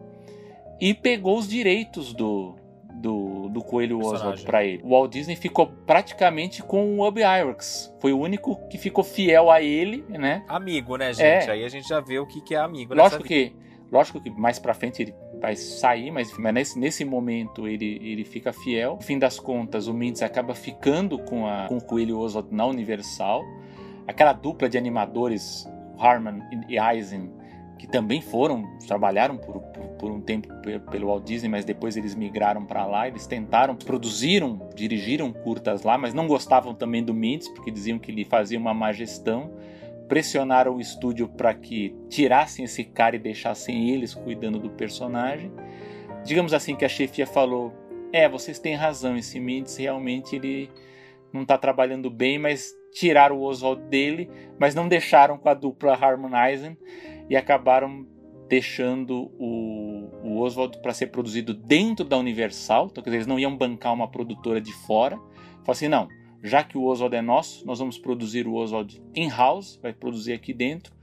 e pegou os direitos do, do, do Coelho Oswald para ele. O Walt Disney ficou praticamente com o Ub Iwerks. Foi o único que ficou fiel a ele, né? Amigo, né, gente? É. Aí a gente já vê o que, que é amigo. Lógico que, lógico que mais para frente ele vai sair, mas, mas nesse, nesse momento ele, ele fica fiel. No fim das contas, o Mintz acaba ficando com, a, com o Coelho Oswald na Universal. Aquela dupla de animadores, Harman e Eisen, que também foram, trabalharam por, por, por um tempo pelo Walt Disney, mas depois eles migraram para lá. Eles tentaram, produziram, dirigiram curtas lá, mas não gostavam também do Mintz, porque diziam que ele fazia uma má gestão. Pressionaram o estúdio para que tirassem esse cara e deixassem eles cuidando do personagem. Digamos assim que a chefia falou: É, vocês têm razão, esse Mintz realmente ele não está trabalhando bem, mas tiraram o Oswald dele, mas não deixaram com a dupla Harmonizen e acabaram deixando o, o Oswald para ser produzido dentro da Universal. Então, quer dizer, eles não iam bancar uma produtora de fora. Falaram assim: não, já que o Oswald é nosso, nós vamos produzir o Oswald in-house, vai produzir aqui dentro.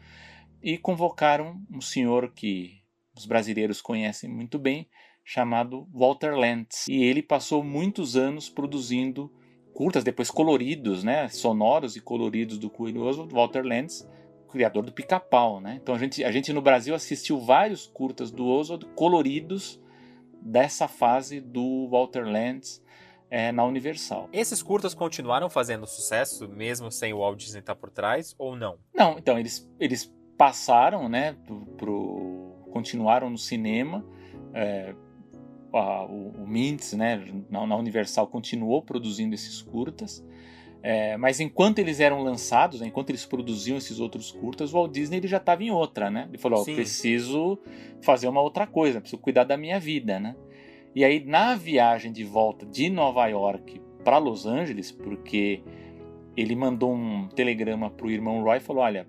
E convocaram um senhor que os brasileiros conhecem muito bem, chamado Walter Lantz. E ele passou muitos anos produzindo curtas, depois coloridos, né, sonoros e coloridos do Coelho Oswald. Walter Lantz criador do Pica-Pau, né? Então a gente, a gente no Brasil assistiu vários curtas do Oswald coloridos dessa fase do Walter Lantz é, na Universal. Esses curtas continuaram fazendo sucesso mesmo sem o Walt Disney estar por trás ou não? Não, então eles, eles passaram, né, pro, pro continuaram no cinema. É, a, o, o Mintz, né, na, na Universal continuou produzindo esses curtas. É, mas enquanto eles eram lançados, né, enquanto eles produziam esses outros curtas, o Walt Disney ele já estava em outra, né? Ele falou: preciso fazer uma outra coisa, preciso cuidar da minha vida, né? E aí na viagem de volta de Nova York para Los Angeles, porque ele mandou um telegrama para o irmão Roy e falou: olha,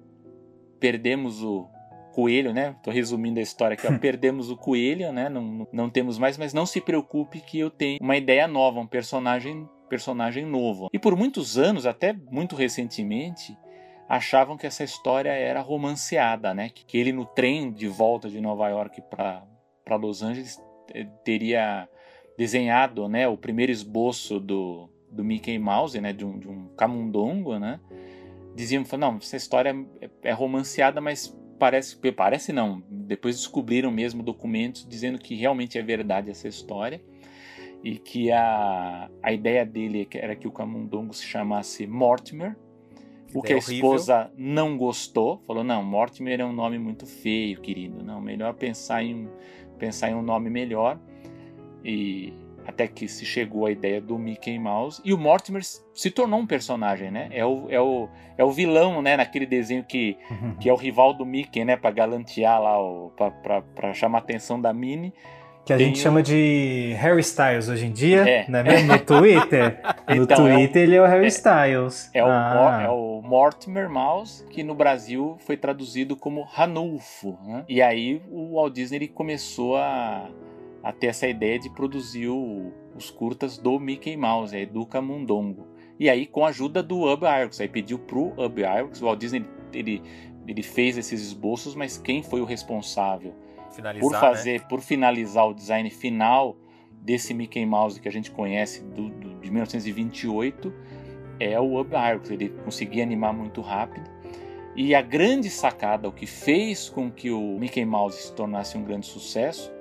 perdemos o coelho, né? Tô resumindo a história aqui, ó. perdemos o coelho, né? Não, não temos mais, mas não se preocupe que eu tenho uma ideia nova, um personagem personagem novo. E por muitos anos, até muito recentemente, achavam que essa história era romanceada, né? Que ele no trem de volta de Nova York para Los Angeles eh, teria desenhado, né, o primeiro esboço do, do Mickey Mouse, né, de um, de um camundongo, né? Diziam, não, essa história é, é romanceada, mas parece, parece não. Depois descobriram mesmo documentos dizendo que realmente é verdade essa história e que a, a ideia dele era que o camundongo se chamasse Mortimer, o que a esposa não gostou, falou não, Mortimer é um nome muito feio, querido, não, melhor pensar em um, pensar em um nome melhor e até que se chegou a ideia do Mickey Mouse e o Mortimer se tornou um personagem, né? É o, é o, é o vilão, né? Naquele desenho que, que é o rival do Mickey, né? Para galantear lá, para chamar a atenção da Minnie. Que a gente chama de Harry Styles hoje em dia, é. não é mesmo? No Twitter. no então, Twitter é o, ele é o Harry é, Styles. É, ah. o, é o Mortimer Mouse, que no Brasil foi traduzido como Ranulfo. Né? E aí o Walt Disney começou a, a ter essa ideia de produzir o, os curtas do Mickey Mouse, é, do Camundongo. E aí com a ajuda do Ub Iwerks, aí pediu pro Ub Iwerks, o Walt Disney ele, ele fez esses esboços, mas quem foi o responsável por né? fazer, né? por finalizar o design final desse Mickey Mouse que a gente conhece do, do de 1928 é o Ub Iwerks. Ele conseguia animar muito rápido. E a grande sacada, o que fez com que o Mickey Mouse se tornasse um grande sucesso,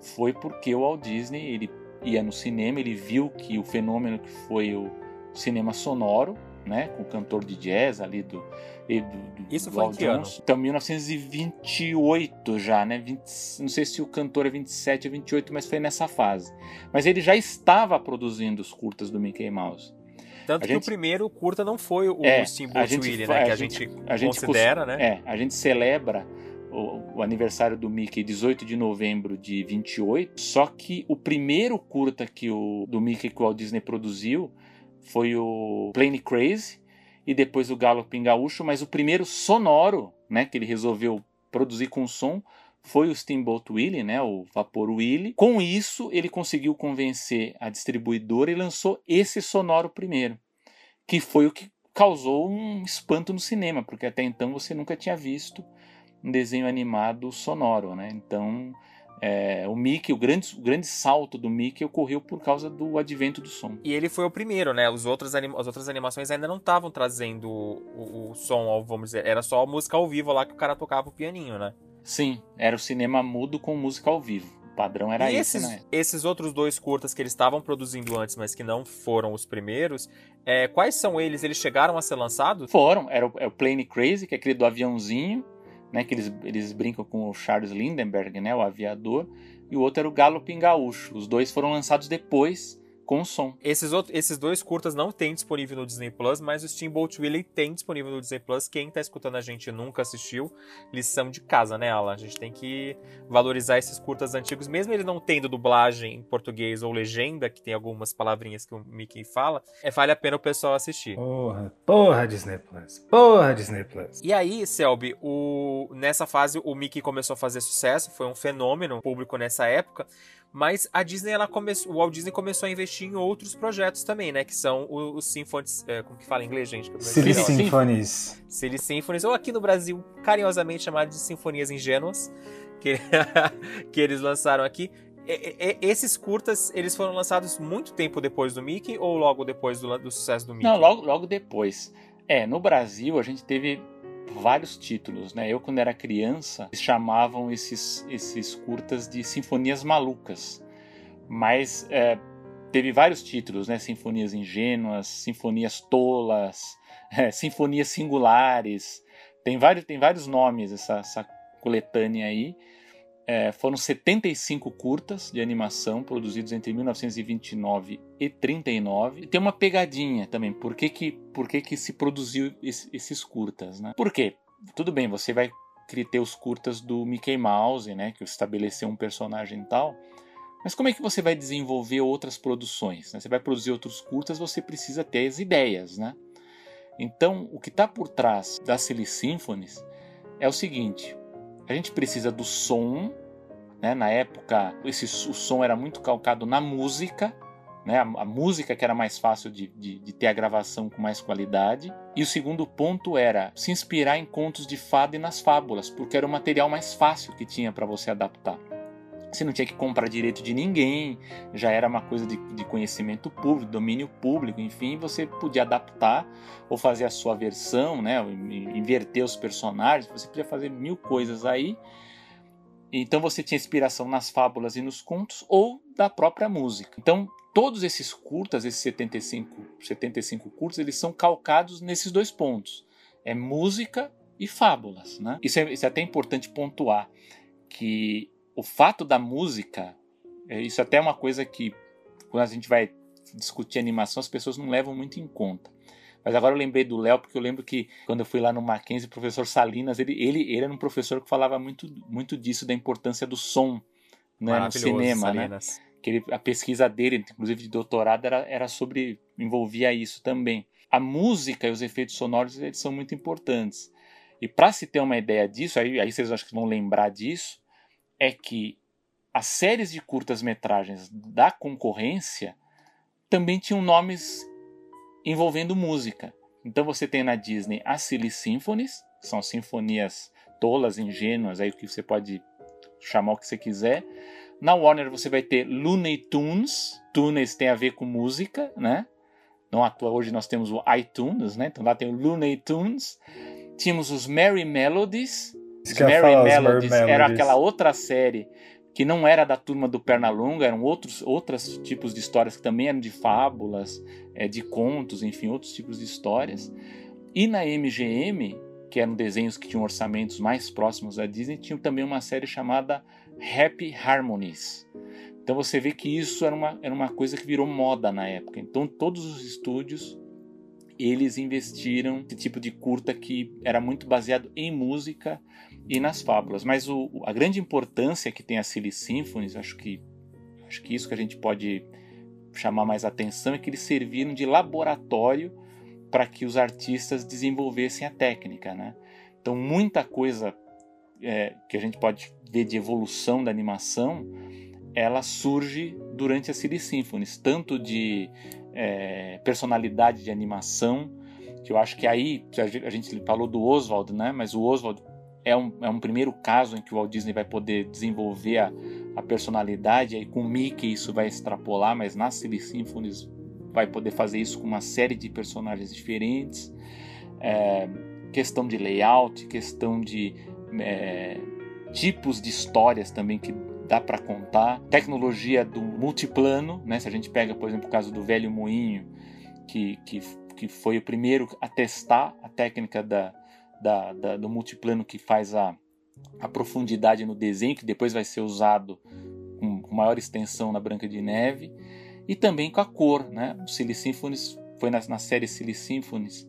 foi porque o Walt Disney ele ia no cinema, ele viu que o fenômeno que foi o cinema sonoro, né, com o cantor de jazz ali do, do Isso foi em que ano? Então 1928 já, né? 20, não sei se o cantor é 27 ou 28, mas foi nessa fase. Mas ele já estava produzindo os curtas do Mickey Mouse. Tanto a que gente, o primeiro curta não foi o é, Steamboat Willie, né? A que a gente, a gente considera, né? É, a gente celebra o, o, aniversário do Mickey 18 de novembro de 28. Só que o primeiro curta que o do Mickey que o Walt Disney produziu foi o Plane Crazy e depois o Galloping Gaúcho, mas o primeiro sonoro, né, que ele resolveu produzir com som foi o Steamboat Willie, né, o Vapor Willie. Com isso, ele conseguiu convencer a distribuidora e lançou esse sonoro primeiro, que foi o que causou um espanto no cinema, porque até então você nunca tinha visto um desenho animado sonoro, né? Então, é, o Mickey, o grande, o grande salto do Mickey ocorreu por causa do advento do som. E ele foi o primeiro, né? Os outros anima as outras animações ainda não estavam trazendo o, o, som, vamos dizer, era só a música ao vivo lá que o cara tocava o pianinho, né? Sim, era o cinema mudo com música ao vivo. padrão era e esse, esses, né? esses outros dois curtas que eles estavam produzindo antes, mas que não foram os primeiros, é, quais são eles? Eles chegaram a ser lançados? Foram. Era o, é o Plane Crazy, que é aquele do aviãozinho, né? Que eles, eles brincam com o Charles Lindbergh, né? O aviador. E o outro era o Galloping Gaúcho. Os dois foram lançados depois com som. Esses, outros, esses dois curtas não tem disponível no Disney Plus, mas o Steamboat Willie tem disponível no Disney Plus. Quem tá escutando a gente e nunca assistiu, lição de casa, né, Alan? A gente tem que valorizar esses curtas antigos, mesmo ele não tendo dublagem em português ou legenda, que tem algumas palavrinhas que o Mickey fala, é, vale a pena o pessoal assistir. Porra, porra Disney Plus, porra Disney Plus. E aí, Selby, o... nessa fase o Mickey começou a fazer sucesso, foi um fenômeno público nessa época. Mas a Disney, ela começou, o Walt Disney começou a investir em outros projetos também, né? Que são os, os Symphonies, é, como que fala em inglês, gente? Silly Symphonies. Silly Symphonies, ou aqui no Brasil, carinhosamente chamado de Sinfonias Ingênuas, que, que eles lançaram aqui. E, e, esses curtas, eles foram lançados muito tempo depois do Mickey ou logo depois do, do sucesso do Mickey? Não, logo, logo depois. É, no Brasil a gente teve vários títulos, né? Eu quando era criança chamavam esses esses curtas de sinfonias malucas, mas é, teve vários títulos, né? Sinfonias ingênuas, sinfonias tolas, é, sinfonias singulares. Tem vários tem vários nomes essa, essa coletânea aí. É, foram 75 curtas de animação produzidos entre 1929 e 39. E tem uma pegadinha também. Por que, que, por que, que se produziu esse, esses curtas? Né? Por quê? Tudo bem, você vai ter os curtas do Mickey Mouse, né, que estabeleceu um personagem e tal. Mas como é que você vai desenvolver outras produções? Né? Você vai produzir outros curtas, você precisa ter as ideias, né? Então, o que está por trás das Silly Symphonies é o seguinte: a gente precisa do som. Né? Na época, esse, o som era muito calcado na música. Né? A, a música que era mais fácil de, de, de, ter a gravação com mais qualidade. E o segundo ponto era se inspirar em contos de fada e nas fábulas, porque era o material mais fácil que tinha para você adaptar. Você não tinha que comprar direito de ninguém, já era uma coisa de, de conhecimento público, domínio público, enfim, você podia adaptar ou fazer a sua versão, né, inverter os personagens, você podia fazer mil coisas aí. Então você tinha inspiração nas fábulas e nos contos ou da própria música. Então todos esses curtas, esses 75, 75 curtas, eles são calcados nesses dois pontos. É música e fábulas. Né? Isso, é, isso é até importante pontuar, que o fato da música, é, isso até é uma coisa que quando a gente vai discutir animação as pessoas não levam muito em conta. Mas agora eu lembrei do Léo porque eu lembro que quando eu fui lá no Mackenzie, o professor Salinas, ele, ele, ele era um professor que falava muito, muito disso, da importância do som né, no cinema, né? Salinas. né? Que ele, a pesquisa dele, inclusive de doutorado, era, era sobre, envolvia isso também. A música e os efeitos sonoros eles são muito importantes. E para se ter uma ideia disso, aí, aí vocês acho que vão lembrar disso, é que as séries de curtas-metragens da concorrência também tinham nomes envolvendo música. Então você tem na Disney as Silly Symphonies, que são sinfonias tolas, ingênuas, aí o que você pode chamar o que você quiser. Na Warner você vai ter Looney Tunes, Tunes tem a ver com música, né? Não à toa hoje nós temos o iTunes, né? Então lá tem o Looney Tunes. Tínhamos os Merry Melodies, Merry Melodies era aquela outra série que não era da turma do Pernalonga, eram outros, outros tipos de histórias que também eram de fábulas, é, de contos, enfim, outros tipos de histórias. E na MGM, que eram desenhos que tinham orçamentos mais próximos da Disney, tinha também uma série chamada Happy Harmonies. Então você vê que isso era uma, era uma coisa que virou moda na época. Então todos os estúdios eles investiram esse tipo de curta que era muito baseado em música e nas fábulas. Mas o, a grande importância que tem a Silly Symphonies, acho que, acho que isso que a gente pode chamar mais atenção é que eles serviram de laboratório para que os artistas desenvolvessem a técnica, né? Então muita coisa é, que a gente pode ver de evolução da animação, ela surge durante a Silly Symphonies, tanto de é, personalidade de animação, que eu acho que aí a gente falou do Oswald, né? Mas o Oswald é um, é um primeiro caso em que o Walt Disney vai poder desenvolver a, a personalidade, aí com o Mickey isso vai extrapolar, mas na Silly Symphonies vai poder fazer isso com uma série de personagens diferentes. É, questão de layout, questão de é, tipos de histórias também que dá para contar. Tecnologia do multiplano, né? Se a gente pega, por exemplo, o caso do Velho Moinho, que, que, que foi o primeiro a testar a técnica da, da, da, do multiplano que faz a, a profundidade no desenho, que depois vai ser usado com, com maior extensão na Branca de Neve, e também com a cor, né? O Silly Symphonies foi na, na série Silly Symphonies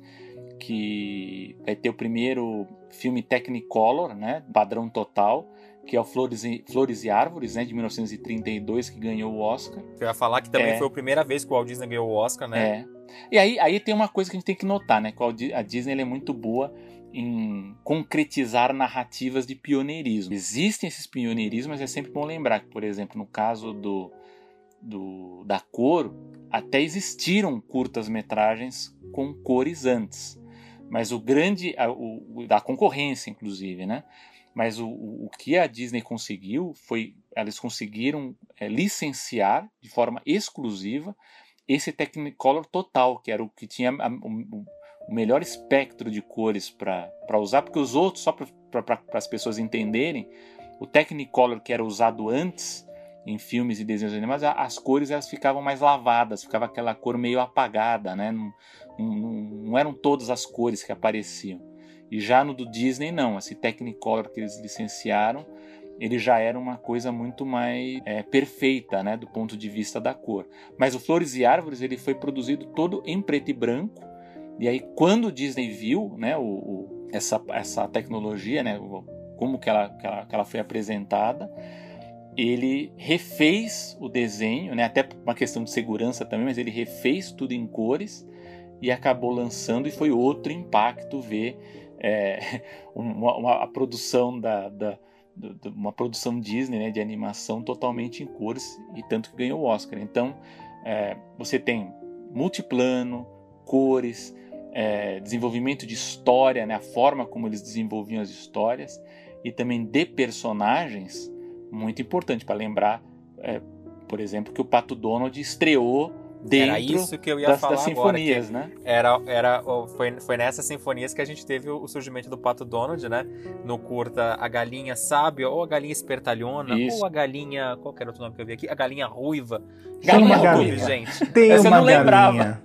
que vai ter o primeiro filme Technicolor, né, padrão total, que é o Flores e, Flores e Árvores, né, de 1932, que ganhou o Oscar. Eu ia falar que também é. foi a primeira vez que o Walt Disney ganhou o Oscar, né? É. E aí, aí tem uma coisa que a gente tem que notar, né, que a Disney é muito boa em concretizar narrativas de pioneirismo. Existem esses pioneirismos, mas é sempre bom lembrar que, por exemplo, no caso do, do da cor, até existiram curtas-metragens com cores antes. Mas o grande, o, o, da concorrência, inclusive, né? Mas o, o que a Disney conseguiu foi, eles conseguiram é, licenciar de forma exclusiva esse Technicolor total, que era o que tinha a, o, melhor espectro de cores para usar, porque os outros, só para as pessoas entenderem, o Technicolor que era usado antes em filmes e desenhos animados, as cores elas ficavam mais lavadas, ficava aquela cor meio apagada, né? Não, não, não eram todas as cores que apareciam. E já no do Disney, não. Esse Technicolor que eles licenciaram, ele já era uma coisa muito mais é, perfeita, né, do ponto de vista da cor. Mas o Flores e Árvores ele foi produzido todo em preto e branco. E aí quando o Disney viu, né, o, o essa, essa tecnologia, né, como que ela, que ela, que ela foi apresentada, ele refez o desenho, né, até por uma questão de segurança também, mas ele refez tudo em cores e acabou lançando e foi outro impacto ver é, uma, uma, a produção da, da, uma produção Disney né, de animação totalmente em cores e tanto que ganhou o Oscar. Então é, você tem multiplano, cores, é, desenvolvimento de história, né, a forma como eles desenvolviam as histórias e também de personagens muito importante para lembrar, é, por exemplo, que o Pato Donald estreou dentro era isso que eu ia das, falar das sinfonias, agora, né? Era, era, foi, foi nessas sinfonias que a gente teve o surgimento do Pato Donald, né? No curta A Galinha Sábia, ou A Galinha Espertalhona, isso. ou A Galinha... Qual era outro nome que eu vi aqui? A Galinha Ruiva. Galinha Ruiva, gente. Tem Essa uma galinha.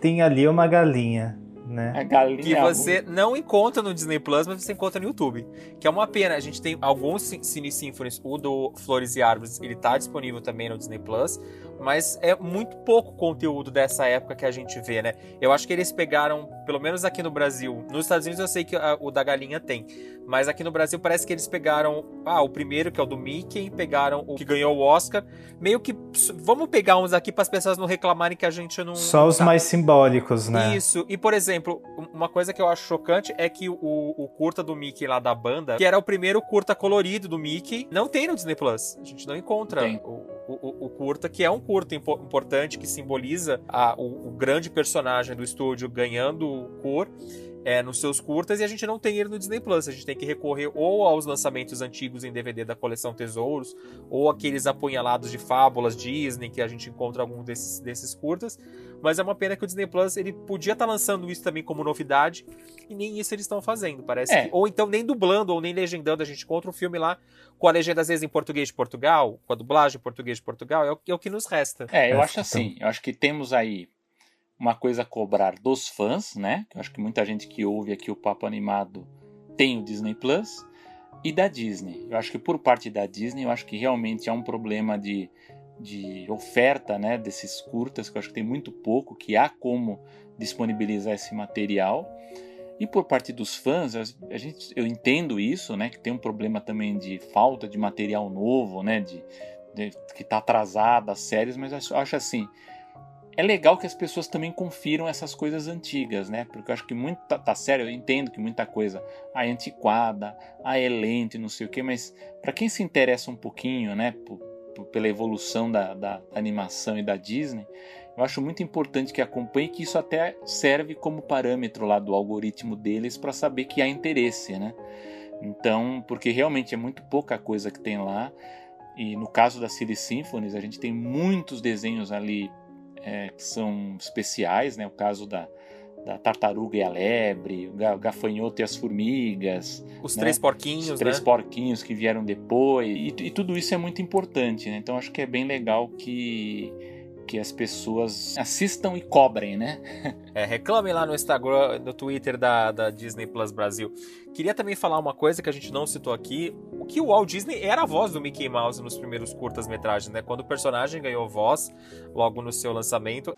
Tem ali uma galinha né? A galinha que você não encontra no Disney Plus, mas você encontra no YouTube. Que é uma pena. A gente tem alguns Cine Symphonies, o do Flores e Árvores, ele tá disponível também no Disney Plus, mas é muito pouco conteúdo dessa época que a gente vê, né? Eu acho que eles pegaram, pelo menos aqui no Brasil, nos Estados Unidos eu sei que a, o da galinha tem, mas aqui no Brasil parece que eles pegaram, ah, o primeiro que é o do Mickey, pegaram o que ganhou o Oscar, meio que vamos pegar uns aqui para as pessoas não reclamarem que a gente não Só os tá. mais simbólicos, né? Isso. E por exemplo, uma coisa que eu acho chocante é que o, o curta do Mickey lá da banda, que era o primeiro curta colorido do Mickey, não tem no Disney Plus. A gente não encontra o, o, o, curta, que é um curta impo importante que simboliza a, o, o grande personagem do estúdio ganhando cor é, nos seus curtas e a gente não tem ele no Disney Plus. A gente tem que recorrer ou aos lançamentos antigos em DVD da coleção Tesouros, ou aqueles apunhalados de fábulas Disney que a gente encontra algum desses, desses curtas. Mas é uma pena que o Disney Plus ele podia estar tá lançando isso também como novidade e nem isso eles estão fazendo. Parece é. que, ou então nem dublando ou nem legendando. A gente encontra um filme lá com a legenda às vezes em português de Portugal, com a dublagem em português de Portugal. É o, é o que nos resta. É, eu acho assim. Eu acho que temos aí uma coisa a cobrar dos fãs, né? Eu acho que muita gente que ouve aqui o Papo Animado tem o Disney Plus e da Disney. Eu acho que por parte da Disney, eu acho que realmente há um problema de, de oferta, né, desses curtas, que eu acho que tem muito pouco, que há como disponibilizar esse material. E por parte dos fãs, a gente, eu entendo isso, né, que tem um problema também de falta de material novo, né, de, de que está atrasada as séries, mas eu acho assim, é legal que as pessoas também confiram essas coisas antigas, né? Porque eu acho que muita. Tá, tá sério, eu entendo que muita coisa ah, é antiquada, ah, é lente, não sei o quê, mas para quem se interessa um pouquinho, né, pela evolução da, da, animação e da Disney, eu acho muito importante que acompanhe que isso até serve como parâmetro lá do algoritmo deles para saber que há interesse, né? Então, porque realmente é muito pouca coisa que tem lá. E no caso da Silly Symphonies, a gente tem muitos desenhos ali é, que são especiais, né? O caso da, da tartaruga e a lebre, o gafanhoto e as formigas. Os né? três porquinhos, Os três né? porquinhos que vieram depois. E, e, tudo isso é muito importante, né? Então acho que é bem legal que que as pessoas assistam e cobrem, né? É, reclamem lá no Instagram, no Twitter da, da Disney Plus Brasil. Queria também falar uma coisa que a gente não citou aqui, o que o Walt Disney era a voz do Mickey Mouse nos primeiros curtas-metragens, né? Quando o personagem ganhou voz, logo no seu lançamento.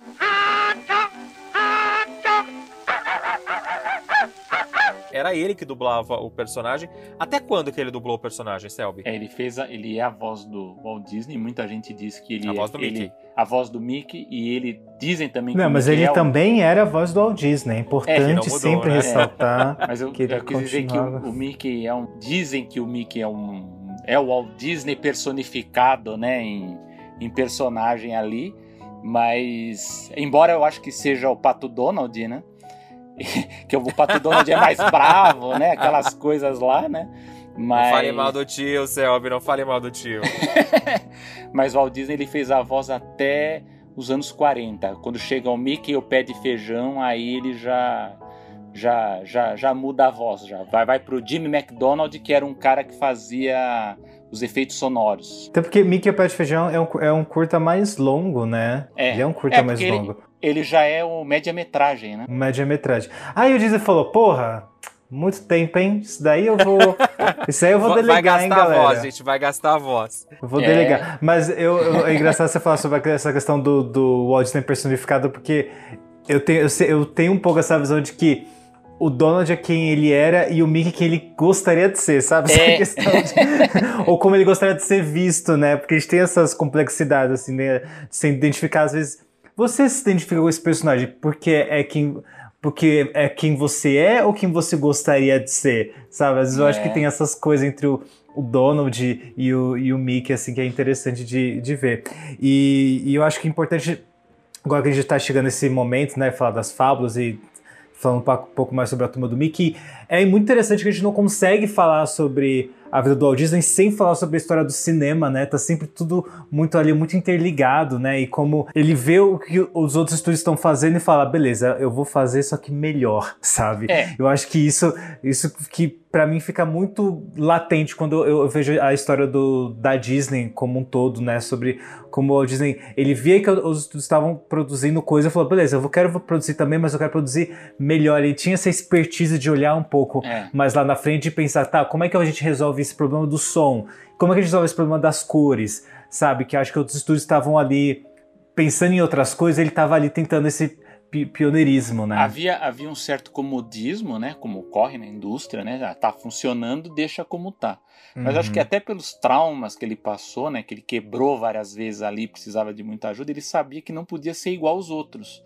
Era ele que dublava o personagem. Até quando que ele dublou o personagem, Selby? É, ele fez a, ele é a voz do Walt Disney. Muita gente diz que ele a é voz do ele, Mickey. a voz do Mickey e ele dizem também que Não, o mas ele é o- também era a voz do Walt Disney. É importante mudou, sempre né? ressaltar. Mas eu, que ele eu quis dizer que o, o Mickey é um. Dizem que o Mickey é um. É o Walt Disney personificado, né? Em, em personagem ali. Mas. Embora eu acho que seja o Pato Donald, né? que o Pato Donald é mais bravo, né? Aquelas coisas lá, né? Mas... Não fale mal do tio, Selby, não fale mal do tio. Mas o Walt Disney ele fez a voz até os anos 40. Quando chega o Mickey e o pé de feijão, aí ele já já já, já muda a voz, já vai vai pro Jimmy McDonald, que era um cara que fazia os efeitos sonoros. Até porque Mickey e o Pé de Feijão é um, é um curta mais longo, né? É. Ele é um curta É, mais porque ele- longo. Ele já é o média-metragem, né? Média-metragem. Aí o Disney falou, porra, muito tempo, hein? Isso daí eu vou... Isso aí eu vou vai delegar, hein, gastar a galera? voz, gente, vai gastar a voz. Eu vou É. delegar. Mas eu, eu- é engraçado você falar sobre essa questão do, do Walt Disney personificado, porque eu tenho, eu, eu tenho um pouco essa visão de que o Donald é quem ele era e o Mickey quem ele gostaria de ser, sabe? Essa É. questão de- Ou como ele gostaria de ser visto, né? Porque a gente tem essas complexidades, assim, né? De se identificar, às vezes. Você se identifica com esse personagem porque é quem. Porque é quem você é ou quem você gostaria de ser, sabe? Às vezes eu acho É. que tem essas coisas entre o, o Donald e o, e o Mickey, assim, que é interessante de, de ver. E, e eu acho que é importante, agora que a gente está chegando nesse momento, né, falar das fábulas e falando um pouco- mais sobre a turma do Mickey, é muito interessante que a gente não consegue falar sobre a vida do Walt Disney sem falar sobre a história do cinema, né? Tá sempre tudo muito ali, muito interligado, né? E como ele vê o que os outros estúdios estão fazendo e fala, beleza, eu vou fazer só que melhor, sabe? É. Eu acho que isso, isso que pra mim fica muito latente quando eu, eu vejo a história do, da Disney como um todo, né? Sobre como o Disney, ele via que os estúdios estavam produzindo coisa e falou, beleza, eu vou- quero produzir também, mas eu quero produzir melhor. Ele tinha essa expertise de olhar um pouco É. mais lá na frente e pensar, tá, como é que a gente resolve esse problema do som? Como é que a gente resolve esse problema das cores? Sabe? Que acho que outros estúdios estavam ali pensando em outras coisas, ele estava ali tentando esse pioneirismo, né? Havia, havia um certo comodismo, né? Como ocorre na indústria, né? Ah, tá funcionando, deixa como tá. Mas Uhum. acho que até pelos traumas que ele passou, né? Que ele quebrou várias vezes ali, precisava de muita ajuda, ele sabia que não podia ser igual aos outros.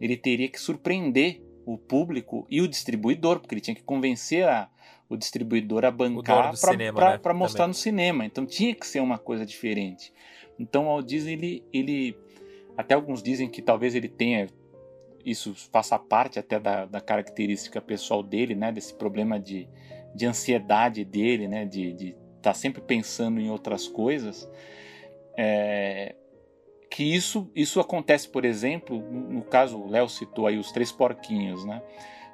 Ele teria que surpreender o público e o distribuidor, porque ele tinha que convencer a- o distribuidor a bancar cinema, né, para mostrar também. no cinema. Então tinha que ser uma coisa diferente. Então o Walt Disney, ele, ele até alguns dizem que talvez ele tenha isso faça parte até da, da característica pessoal dele, né? Desse problema de, de ansiedade dele, né? De estar de tá sempre pensando em outras coisas. É, que isso, isso acontece, por exemplo, no, caso, o Léo citou aí os Três Porquinhos, né?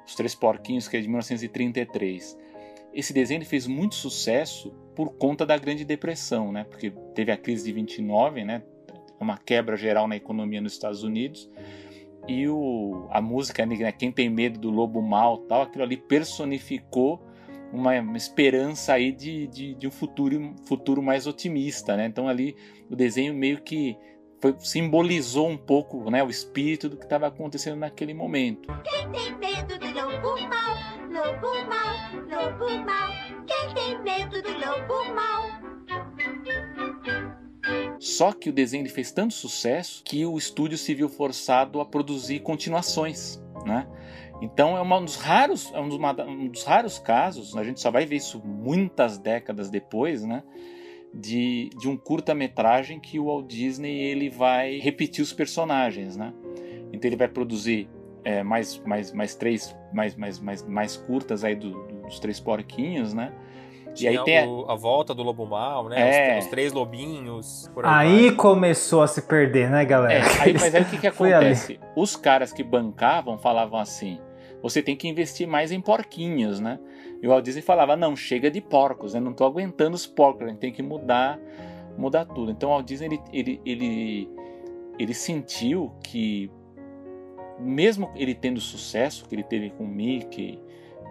Os Três Porquinhos, que é de 1933. Esse desenho fez muito sucesso por conta da Grande Depressão, né? Porque teve a crise de 29, né? Uma quebra geral na economia nos Estados Unidos e o, a música, né, quem tem medo do lobo mal, tal, aquilo ali personificou uma, uma esperança aí de, de, de um futuro, futuro mais otimista, né? Então ali o desenho meio que foi- simbolizou um pouco, né, o espírito do que estava acontecendo naquele momento. Quem tem medo do lobo mal, lobo mal, lobo mal. Quem tem medo do lobo mal? Só que o desenho fez tanto sucesso que o estúdio se viu forçado a produzir continuações, né? Então é um dos raros, é um dos, um dos raros casos, a gente só vai ver isso muitas décadas depois, né? De, de um curta-metragem que o Walt Disney ele vai repetir os personagens, né? Então ele vai produzir é, mais, mais, mais três, mais, mais, mais, mais curtas aí do- do- dos três porquinhos, né? E aí Tinha tem a- o- a volta do lobo mal, né? É. Os, os três lobinhos. Por Aí começou a se perder, né, É, galera? aí, mas aí o que, que acontece? Os caras que bancavam falavam assim: você tem que investir mais em porquinhos, né? E o Walt Disney falava, não, chega de porcos, né? não estou aguentando os porcos, a gente tem que mudar, mudar tudo. Então o Walt Disney, ele, ele, ele, ele sentiu que, mesmo ele tendo o sucesso que ele teve com o Mickey,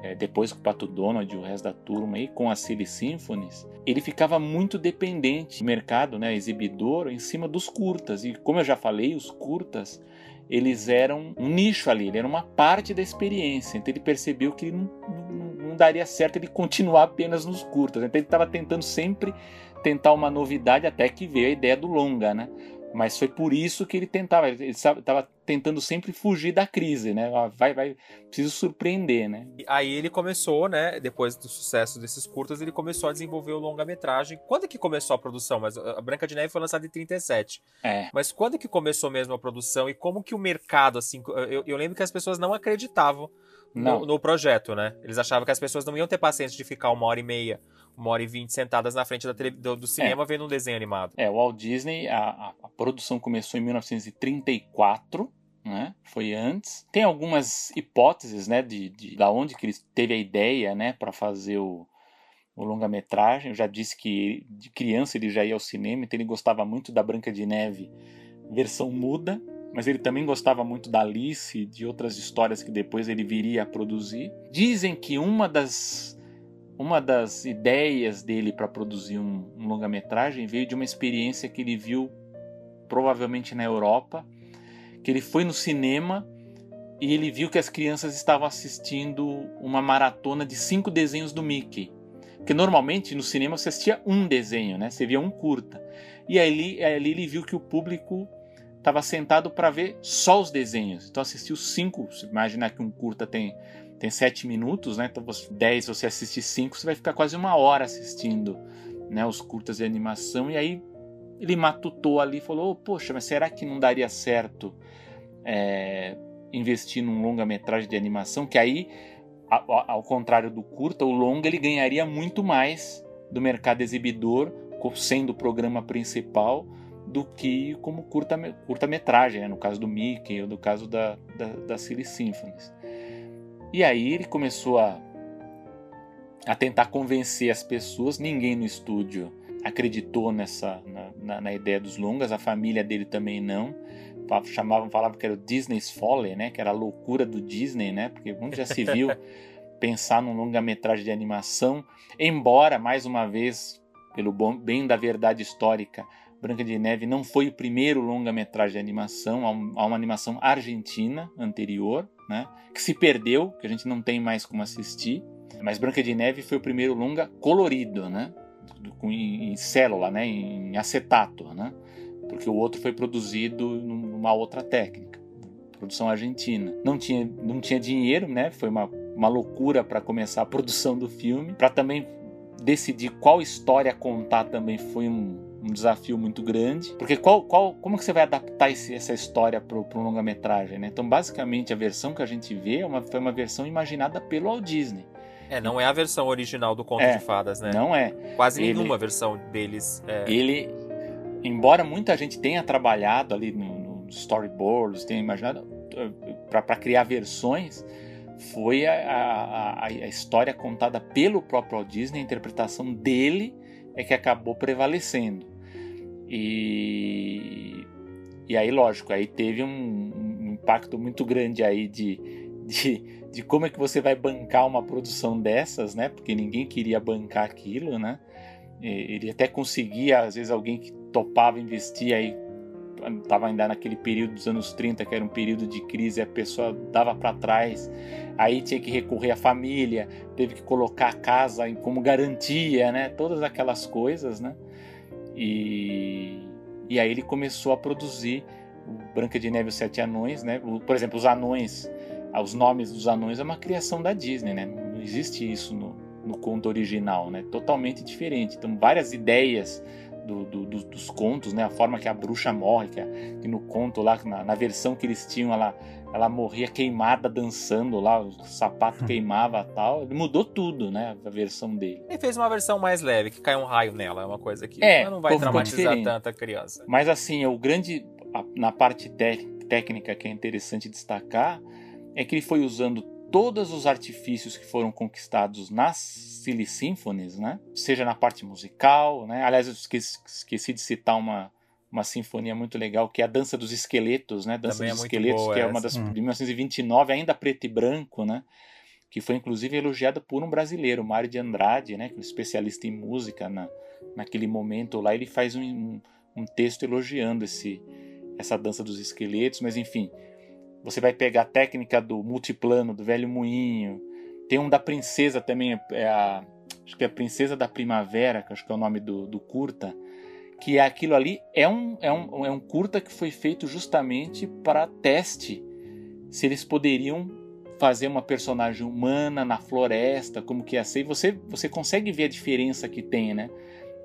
é, depois com o Pato Donald e o resto da turma aí, com a Silly Symphonies, ele ficava muito dependente do mercado, né, exibidor, em cima dos curtas. E como eu já falei, os curtas eles eram um nicho ali, ele era uma parte da experiência. Então ele percebeu que não, não, não daria certo ele continuar apenas nos curtas. Então ele estava tentando sempre tentar uma novidade até que veio a ideia do longa, né? Mas foi por isso que ele tentava, ele estava tentando sempre fugir da crise, né? Vai, vai, preciso surpreender, né? Aí ele começou, né? Depois do sucesso desses curtas, ele começou a desenvolver o longa-metragem. Quando que começou a produção? Mas a Branca de Neve foi lançada em 37. É. Mas quando que começou mesmo a produção e como que o mercado, assim, eu, eu lembro que as pessoas não acreditavam no, no projeto, né? Eles achavam que as pessoas não iam ter paciência de ficar uma hora e meia, uma hora e vinte sentadas na frente da tele, do, do cinema vendo um desenho animado. É, o Walt Disney, a, a, a produção começou em 1934, né? Foi antes. Tem algumas hipóteses, né, de, de da onde que ele teve a ideia, né, para fazer o, o longa-metragem. Eu já disse que de criança ele já ia ao cinema, então ele gostava muito da Branca de Neve versão muda, mas ele também gostava muito da Alice e de outras histórias que depois ele viria a produzir. Dizem que uma das uma das ideias dele para produzir um, um longa-metragem veio de uma experiência que ele viu provavelmente na Europa, que ele foi no cinema e ele viu que as crianças estavam assistindo uma maratona de cinco desenhos do Mickey. Porque normalmente no cinema você assistia um desenho, né? Você via um curta. E ali, ali ele viu que o público estava sentado para ver só os desenhos. Então assistiu cinco. Se imaginar que um curta tem tem sete minutos, né? Então, você, 10 você assistir cinco, você vai ficar quase uma hora assistindo né, os curtas de animação. E aí ele matutou ali e falou: oh, Poxa, mas será que não daria certo é, investir num longa-metragem de animação? Que aí, ao, contrário do curta, o longa ele ganharia muito mais do mercado exibidor, sendo o programa principal, do que como curta-metragem, curta né? no caso do Mickey ou no caso da, da, da Silly Symphonies. E aí ele começou a, a tentar convencer as pessoas. Ninguém no estúdio acreditou nessa na, na, na ideia dos longas, a família dele também não. Chamavam, falavam que era o Disney's Folly, né? Que era a loucura do Disney, né? Porque onde já se viu pensar num longa-metragem de animação, embora mais uma vez, pelo bom, bem da verdade histórica, Branca de Neve não foi o primeiro longa-metragem de animação, há uma animação argentina anterior, né, que se perdeu, que a gente não tem mais como assistir. Mas Branca de Neve foi o primeiro longa colorido, né, em célula, né, em acetato, né, porque o outro foi produzido numa outra técnica, produção argentina. Não tinha, não tinha dinheiro, né, foi uma, uma loucura para começar a produção do filme, para também decidir qual história contar também foi um, um desafio muito grande, porque qual, qual, como que você vai adaptar esse, essa história para um longa-metragem, né? Então, basicamente, a versão que a gente vê é uma, foi uma versão imaginada pelo Walt Disney. É, não é a versão original do Conto É, de Fadas, né? Não é. Quase Ele- nenhuma versão deles. É, Ele, embora muita gente tenha trabalhado ali no, no storyboards, tenha imaginado para criar versões, foi a, a, a, história contada pelo próprio Walt Disney, a interpretação dele é que acabou prevalecendo. E, e aí, lógico, aí teve um, um impacto muito grande aí de, de, de como é que você vai bancar uma produção dessas, né? Porque ninguém queria bancar aquilo, né? Ele até conseguia, às vezes, alguém que topava investir aí estava ainda naquele período dos anos 30, que era um período de crise, a pessoa dava para trás, aí tinha que recorrer à família, teve que colocar a casa como garantia, né? Todas aquelas coisas, né? E, e aí ele começou a produzir Branca de Neve e os Sete Anões, né? Por exemplo, os anões, ah, os nomes dos anões é uma criação da Disney, né? Não existe isso no, no conto original, né? Totalmente diferente. Então, várias ideias do- do- do- dos contos, né? A forma que a bruxa morre, que, que no conto lá, na, na versão que eles tinham, ela, ela morria queimada dançando lá, o sapato queimava e tal. Ele mudou tudo, né? A versão dele. Ele fez uma versão mais leve, que cai um raio nela. É uma coisa que É, não vai traumatizar diferente. tanto a criança. Mas assim, o grande na parte té- técnica que é interessante destacar é que ele foi usando todos os artifícios que foram conquistados nas Silly Symphonies, né? Seja na parte musical, né? Aliás, eu esqueci, esqueci de citar uma, uma sinfonia muito legal, que é a Dança dos Esqueletos, né? Dança Também é dos muito Esqueletos, boa que é uma das Hum. de 1929, ainda preto e branco, né? Que foi inclusive elogiada por um brasileiro, Mário de Andrade, né? Que é um especialista em música na, naquele momento lá, ele faz um, um, um texto elogiando esse, essa dança dos esqueletos, mas enfim, você vai pegar a técnica do multiplano, do velho moinho, tem um da princesa também, é a, acho que é a princesa da primavera, que acho que é o nome do, do curta, que aquilo ali é um, é, um, é um curta que foi feito justamente para teste se eles poderiam fazer uma personagem humana na floresta, como que ia ser, e você, você consegue ver a diferença que tem, né?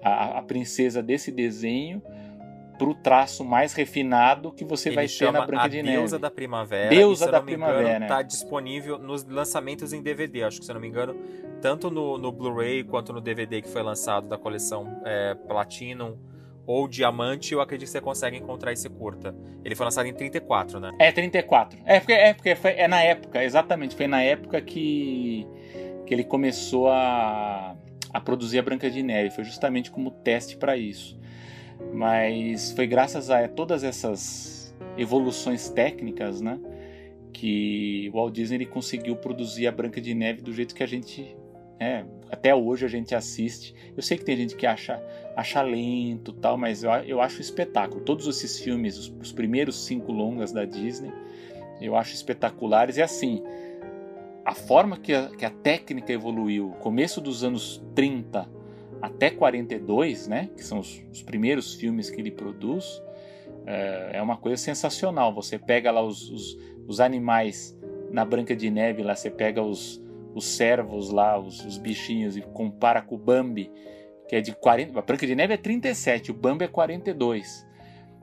A, a princesa desse desenho pro traço mais refinado que você Ele vai ter na Branca de Deusa Neve. da Primavera. Deusa e, da Primavera, Engano, é. tá disponível nos lançamentos em DVD. Acho que, se eu não me engano, tanto no, no Blu-ray quanto no DVD que foi lançado da coleção é, Platinum ou Diamante, eu acredito que você consegue encontrar esse curta. Ele foi lançado em 34, né? É 34. É porque, é, porque foi, é na época, exatamente. Foi na época que, que ele começou a, a produzir a Branca de Neve. Foi justamente como teste para isso. Mas foi graças a todas essas evoluções técnicas, né? Que o Walt Disney ele conseguiu produzir a Branca de Neve do jeito que a gente. né, até hoje a gente assiste. Eu sei que tem gente que acha, acha lento tal, mas eu, eu acho espetáculo. Todos esses filmes, os, os primeiros cinco longas da Disney, eu acho espetaculares. E assim, a forma que a, que a técnica evoluiu, começo dos anos 30 até 42, né, que são os, os primeiros filmes que ele produz, é, é uma coisa sensacional. Você pega lá os, os, os animais na Branca de Neve, lá você pega os, os servos lá, os, os bichinhos, e compara com o Bambi, que é de 40. A Branca de Neve é 37, o Bambi é 42.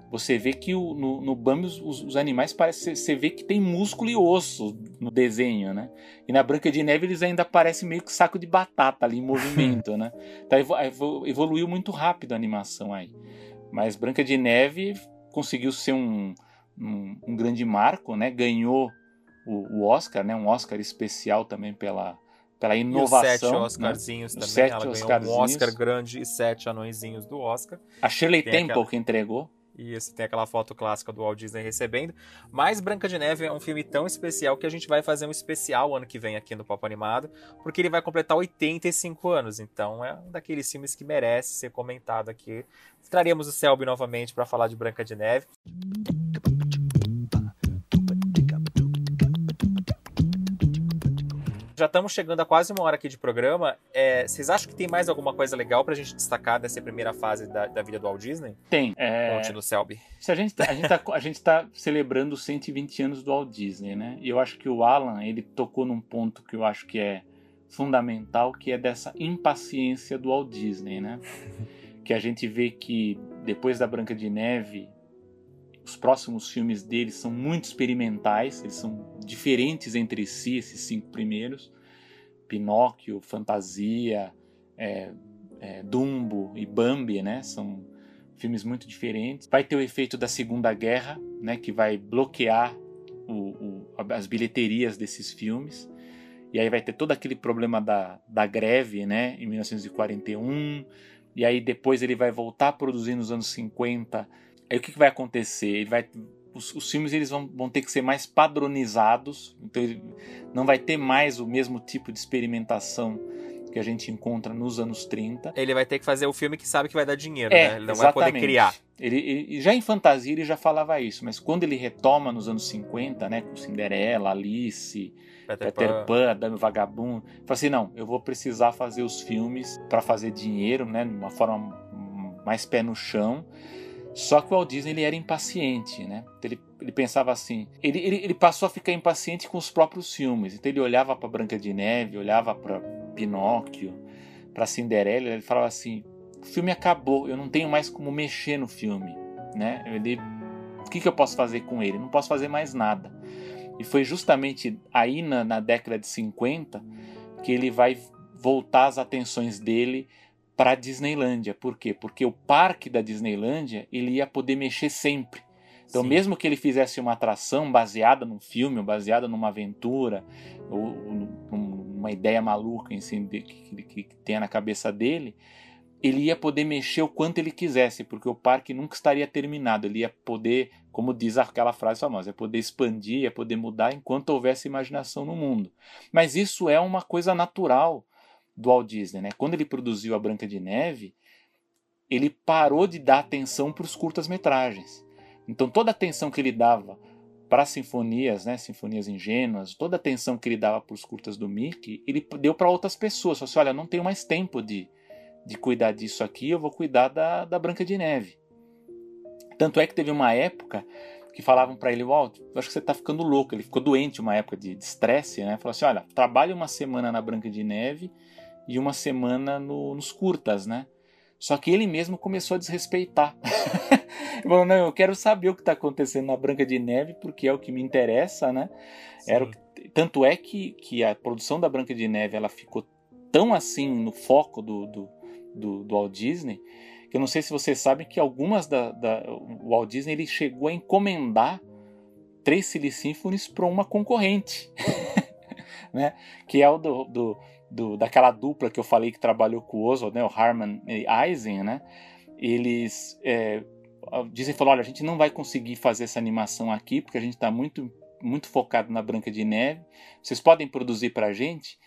Você vê que o, no, no Bambi os, os- animais parecem. Você vê que tem músculo e osso no desenho, né? E na Branca de Neve eles ainda parecem meio que saco de batata ali em movimento, né? Então evo- evo- evoluiu muito rápido a animação aí. Mas Branca de Neve conseguiu ser um, um, um grande marco, né? Ganhou o, o Oscar, né? Um Oscar especial também pela, pela E os inovação. sete né? Oscarzinhos Os também. sete Ela ganhou Oscarzinhos. um Oscar grande e sete anõezinhos do Oscar. A Shirley Tem Temple aquela- que entregou. E isso tem aquela foto clássica do Walt Disney recebendo. Mas Branca de Neve é um filme tão especial que a gente vai fazer um especial ano que vem aqui no Papo Animado, porque ele vai completar 85 anos. Então é um daqueles filmes que merece ser comentado aqui. Traremos o Selby novamente para falar de Branca de Neve. Já estamos chegando a quase uma hora aqui de programa. É, vocês acham que tem mais alguma coisa legal pra gente destacar dessa primeira fase da, da vida do Walt Disney? Tem. É, Conte no Selby. Se a gente, tá- a, gente tá, a gente tá celebrando os 120 anos do Walt Disney, né? E eu acho que o Alan, ele tocou num ponto que eu acho que é fundamental, que é dessa impaciência do Walt Disney, né? Que a gente vê que depois da Branca de Neve, os próximos filmes dele são muito experimentais, eles são diferentes entre si, esses cinco primeiros. Pinóquio, Fantasia, é, é, Dumbo e Bambi, né? São filmes muito diferentes. Vai ter o efeito da Segunda Guerra, né, que vai bloquear o- o- as bilheterias desses filmes. E aí vai ter todo aquele problema da, da greve, né, em 1941. E aí depois ele vai voltar a produzir nos anos 50. Aí o que, que vai acontecer? Ele vai, os, os filmes eles vão, vão ter que ser mais padronizados. Então ele não vai ter mais o mesmo tipo de experimentação que a gente encontra nos anos 30. Ele vai ter que fazer o filme que sabe que vai dar dinheiro, É, né? Ele não vai poder exatamente. criar. Ele, ele- já em fantasia ele já falava isso, mas quando ele retoma nos anos 50, né, com Cinderela, Alice, Peter, Peter Pan. Dame Vagabundo, fala assim, não, eu vou precisar fazer os filmes para fazer dinheiro, né, de uma forma hum, mais pé no chão. Só que o Walt Disney ele era impaciente, né? Ele, ele pensava assim, ele, ele, ele passou a ficar impaciente com os próprios filmes. Então ele olhava para Branca de Neve, olhava para Pinóquio, para Cinderela, ele falava assim: o filme acabou, eu não tenho mais como mexer no filme, né? Ele, o que, que eu posso fazer com ele? Não posso fazer mais nada. E foi justamente aí na, na década de 50 que ele vai voltar as atenções dele para a Disneylândia. Por quê? Porque o parque da Disneylândia ele ia poder mexer sempre. Então, Sim. mesmo que ele fizesse uma atração baseada num filme, baseada numa aventura, ou numa ideia maluca em si, que, que, que tenha na cabeça dele, ele ia poder mexer o quanto ele quisesse, porque o parque nunca estaria terminado. Ele ia poder, como diz aquela frase famosa, ia poder expandir, ia poder mudar enquanto houvesse imaginação no mundo. Mas isso é uma coisa natural do Walt Disney, né? Quando ele produziu a Branca de Neve, ele parou de dar atenção para os curtas-metragens. Então toda a atenção que ele dava para as sinfonias, né, sinfonias ingênuas, toda a atenção que ele dava para os curtas do Mickey, ele deu para outras pessoas. Falou assim, olha, não tenho mais tempo de, de cuidar disso aqui, eu vou cuidar da, da Branca de Neve. Tanto é que teve uma época que falavam para ele, Walt, acho que você está ficando louco. Ele ficou doente uma época de estresse, né? Falou assim, olha, trabalhe uma semana na Branca de Neve e uma semana no- nos curtas, né? Só que ele mesmo começou a desrespeitar. Falou, não, eu quero saber o que está acontecendo na Branca de Neve, porque é o que me interessa, né? Era que- Tanto é que, que a produção da Branca de Neve ela ficou tão assim no foco do, do, do, do Walt Disney, que eu não sei se vocês sabem que algumas da, da o Walt Disney ele chegou a encomendar três Silly Symphonies para uma concorrente, né? Que é o do, do, do- daquela dupla que eu falei que trabalhou com o Oswald, né? O Harman e Eisen, né? Eles é, Disney falou, olha, a gente não vai conseguir fazer essa animação aqui porque a gente está muito muito focado na Branca de Neve. Vocês podem produzir para a gente?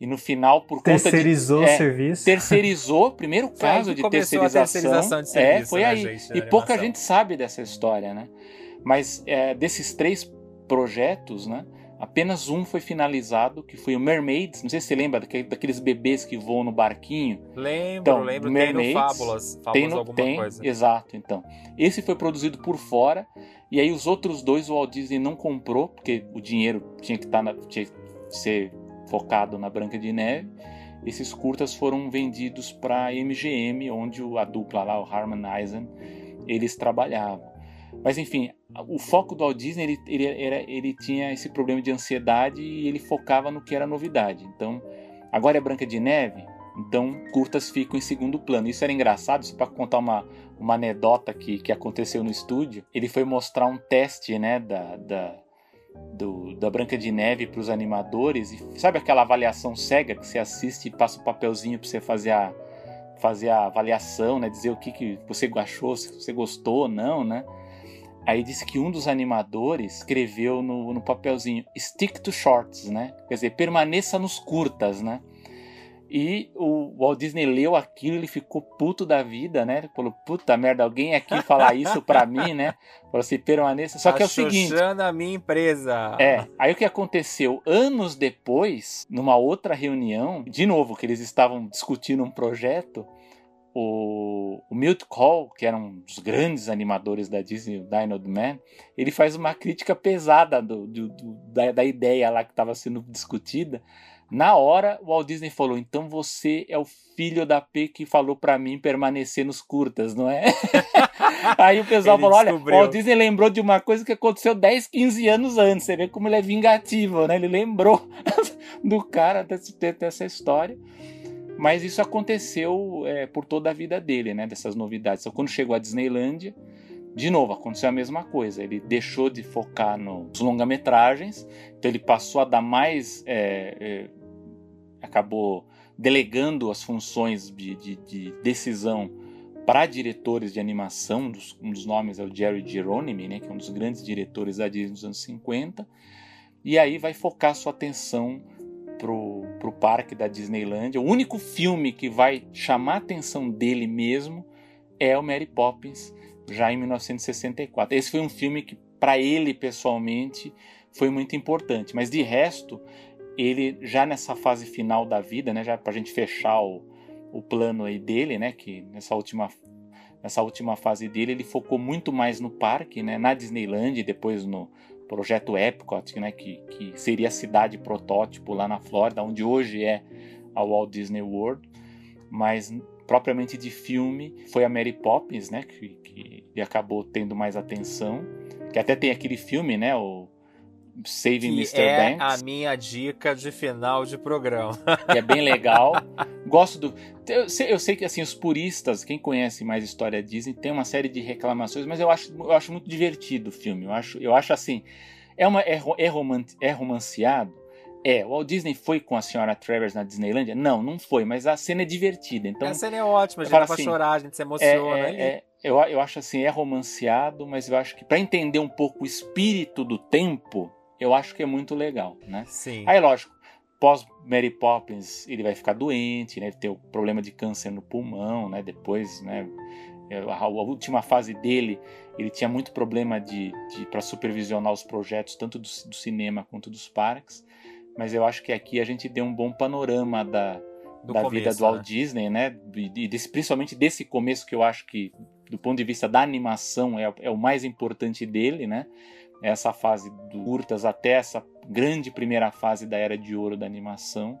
E no final, por conta de Terceirizou o é, serviço. terceirizou, primeiro caso de começou a terceirização. terceirização de é, serviço, foi né, aí. gente, e pouca gente sabe dessa história, né? Mas é, desses três projetos, né? Apenas um foi finalizado, que foi o Mermaids. Não sei se você lembra daque- daqueles bebês que voam no barquinho. Lembro, Então, lembro. Tem no Mermaids, Fábulas. Fábulas tem no, alguma tem, coisa. exato. Então, esse foi produzido por fora e aí os outros dois o Walt Disney não comprou porque o dinheiro tinha que estar na, tinha que ser focado na Branca de Neve. Esses curtas foram vendidos para a MGM, onde a dupla lá, o Harman Eisen, eles trabalhavam. Mas enfim, o foco do Walt Disney ele, ele, era, ele tinha esse problema de ansiedade e ele focava no que era novidade. Então, agora é Branca de Neve, então curtas ficam em segundo plano. Isso era engraçado, só para contar uma, uma anedota que, que aconteceu no estúdio. Ele foi mostrar um teste né, da, da, do- da Branca de Neve para os animadores. E sabe aquela avaliação cega que você assiste e passa o papelzinho para você fazer a, fazer a avaliação, né, dizer o que, que você achou, se você gostou ou não, né? Aí disse que um dos animadores escreveu no, no papelzinho stick to shorts, né? Quer dizer, permaneça nos curtas, né? E o Walt Disney leu aquilo, ele ficou puto da vida, né? Ele falou, puta merda, alguém aqui falar isso pra mim, né? Falou assim, permaneça. Só que é o seguinte. A minha empresa. É, aí o que aconteceu? Anos depois, numa outra reunião, de novo, que eles estavam discutindo um projeto, o, o Milt Call, que era um dos grandes animadores da Disney, o Dino Man, ele faz uma crítica pesada do, do- do- da, da ideia lá que estava sendo discutida. Na hora, o Walt Disney falou: então você é o filho da P que falou pra mim permanecer nos curtas, não é? Aí o pessoal Ele falou: olha, o descobriu. Walt Disney lembrou de uma coisa que aconteceu 10, 15 anos antes. Você vê como ele é vingativo, né? Ele lembrou do cara desse- dessa história. Mas isso aconteceu é, por toda a vida dele, né? Dessas novidades. Então, quando chegou a Disneylândia, de novo, aconteceu a mesma coisa. Ele deixou de focar nos longa-metragens, então ele passou a dar mais. é, é, acabou delegando as funções de, de- de decisão para diretores de animação. Um dos, um dos nomes é o Jerry Geronimi, né? Que é um dos grandes diretores da Disney dos anos 50. E aí vai focar sua atenção pro, pro parque da Disneylandia. O único filme que vai chamar a atenção dele mesmo é o Mary Poppins, já em 1964. Esse foi um filme que, para ele pessoalmente, foi muito importante. Mas de resto, ele já nessa fase final da vida, né, já para a gente fechar o, o plano aí dele, né, que nessa última nessa última fase dele ele focou muito mais no parque, né, na Disneyland e depois no projeto Epcot, né, que, que seria a cidade protótipo lá na Flórida, onde hoje é a Walt Disney World, mas propriamente de filme foi a Mary Poppins, né, que, que acabou tendo mais atenção, que até tem aquele filme, né, o Saving Que Mr. é Banks, a minha dica de final de programa. que é bem legal, Gosto do. Eu sei, eu sei que assim, os puristas, quem conhece mais história Disney, tem uma série de reclamações, mas eu acho, eu acho muito divertido o filme. Eu acho, eu acho assim. É, uma, é, é, roman, é romanceado? É. O Walt Disney foi com a senhora Travers na Disneylandia? Não, não foi, mas a cena é divertida. Então, a cena é ótima, a gente dá pra assim, chorar, a gente se é, emociona. é, é, eu, eu acho assim, é romanceado, mas eu acho que para entender um pouco o espírito do tempo, eu acho que é muito legal, né? Sim. Aí, lógico, pós Mary Poppins, ele vai ficar doente, né? Ele tem o problema de câncer no pulmão, né? Depois, né? A, a última fase dele, ele tinha muito problema de, de para supervisionar os projetos, tanto do, do cinema quanto dos parques. Mas eu acho que aqui a gente deu um bom panorama da, Do da começo, vida do Walt né? Disney, né? E desse- principalmente desse começo que eu acho que, do ponto de vista da animação, é, é o mais importante dele, né? Essa fase do curtas até essa grande primeira fase da era de ouro da animação,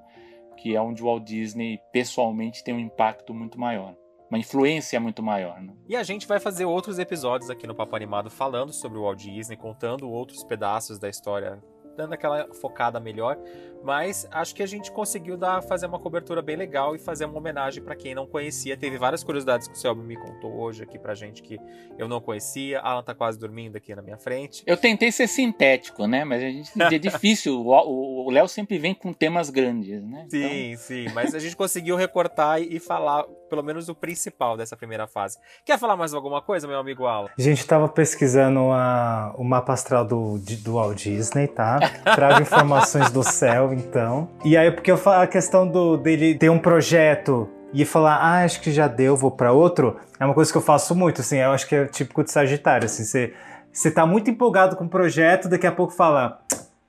que é onde o Walt Disney pessoalmente tem um impacto muito maior, uma influência muito maior. Né? E a gente vai fazer outros episódios aqui no Papo Animado falando sobre o Walt Disney, contando outros pedaços da história, dando aquela focada melhor. Mas acho que a gente conseguiu dar, fazer uma cobertura bem legal e fazer uma homenagem para quem não conhecia. Teve várias curiosidades que o Selby me contou hoje aqui pra gente que eu não conhecia. Alan tá quase dormindo aqui na minha frente. Eu tentei ser sintético, né? Mas a gente é difícil. O- Léo sempre vem com temas grandes, né? Então, Sim, sim, mas a gente conseguiu recortar e falar pelo menos o principal dessa primeira fase. Quer falar mais alguma coisa, meu amigo Alan? A gente tava pesquisando a- o mapa astral do, de- do Walt Disney, tá? Trago informações do céu, então. E aí, porque eu falo a questão do, dele ter um projeto e falar, ah, acho que já deu, vou pra outro, é uma coisa que eu faço muito, assim, eu acho que é típico de Sagitário, assim, você, você tá muito empolgado com o projeto, daqui a pouco fala,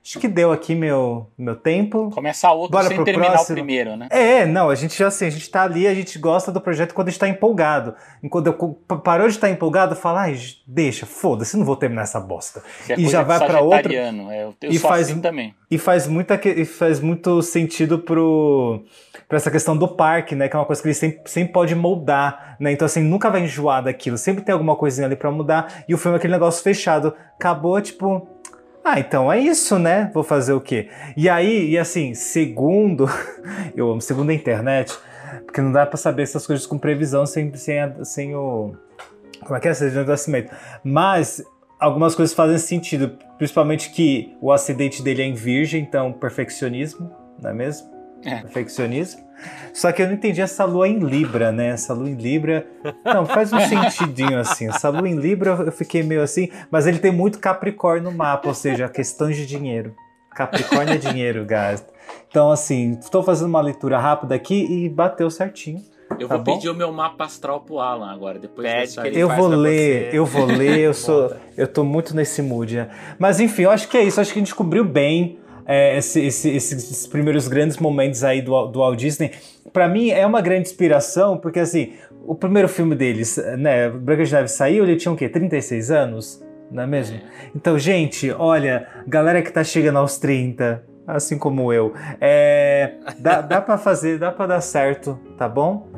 acho que deu aqui meu, meu tempo, Começar outro Bora sem terminar próximo. o primeiro, né? é, não, a gente já assim, a gente tá ali, a gente gosta do projeto quando a gente tá empolgado. Enquanto eu parou de estar empolgado, fala, ai, deixa, foda-se, não vou terminar essa bosta. É E já vai pra outro- é, Eu, eu e faz- assim também. E faz, muita, e faz muito sentido pro, pra essa questão do parque, né? Que é uma coisa que ele sempre, sempre pode moldar, né? Então, assim, nunca vai enjoar daquilo. Sempre tem alguma coisinha ali pra mudar. E o filme é aquele negócio fechado. Acabou, tipo... Ah, então é isso, né? Vou fazer o quê? E aí, e assim, segundo... eu amo segundo a internet, porque não dá pra saber essas coisas com previsão sem, sem, a- sem o... Como é que é? Certidão de nascimento. Mas algumas coisas fazem sentido, principalmente que o acidente dele é em virgem, então perfeccionismo, não é mesmo? É. Perfeccionismo. Só que eu não entendi essa lua em Libra, né? Essa lua em Libra. Não, faz um sentidinho assim. Essa lua em Libra eu fiquei meio assim, mas ele tem muito Capricórnio no mapa, ou seja, questões de dinheiro. Capricórnio é dinheiro, guys. Então, assim, estou fazendo uma leitura rápida aqui e bateu certinho. Eu Tá vou bom? pedir o meu mapa astral pro Alan agora, depois Pede que ele Eu faz vou pra ler, você. eu vou ler, eu sou, eu tô muito nesse mood. né? Mas enfim, eu acho que é isso, acho que a gente cobriu bem é, esse- esse- esses primeiros grandes momentos aí do, do Walt Disney. Pra mim é uma grande inspiração, porque assim, o primeiro filme deles, né, Branca de Neve saiu, ele tinha o quê? 36 anos? Não é mesmo? Então, gente, olha, galera que tá chegando aos 30, assim como eu, é, dá, dá pra fazer, dá pra dar certo, tá bom?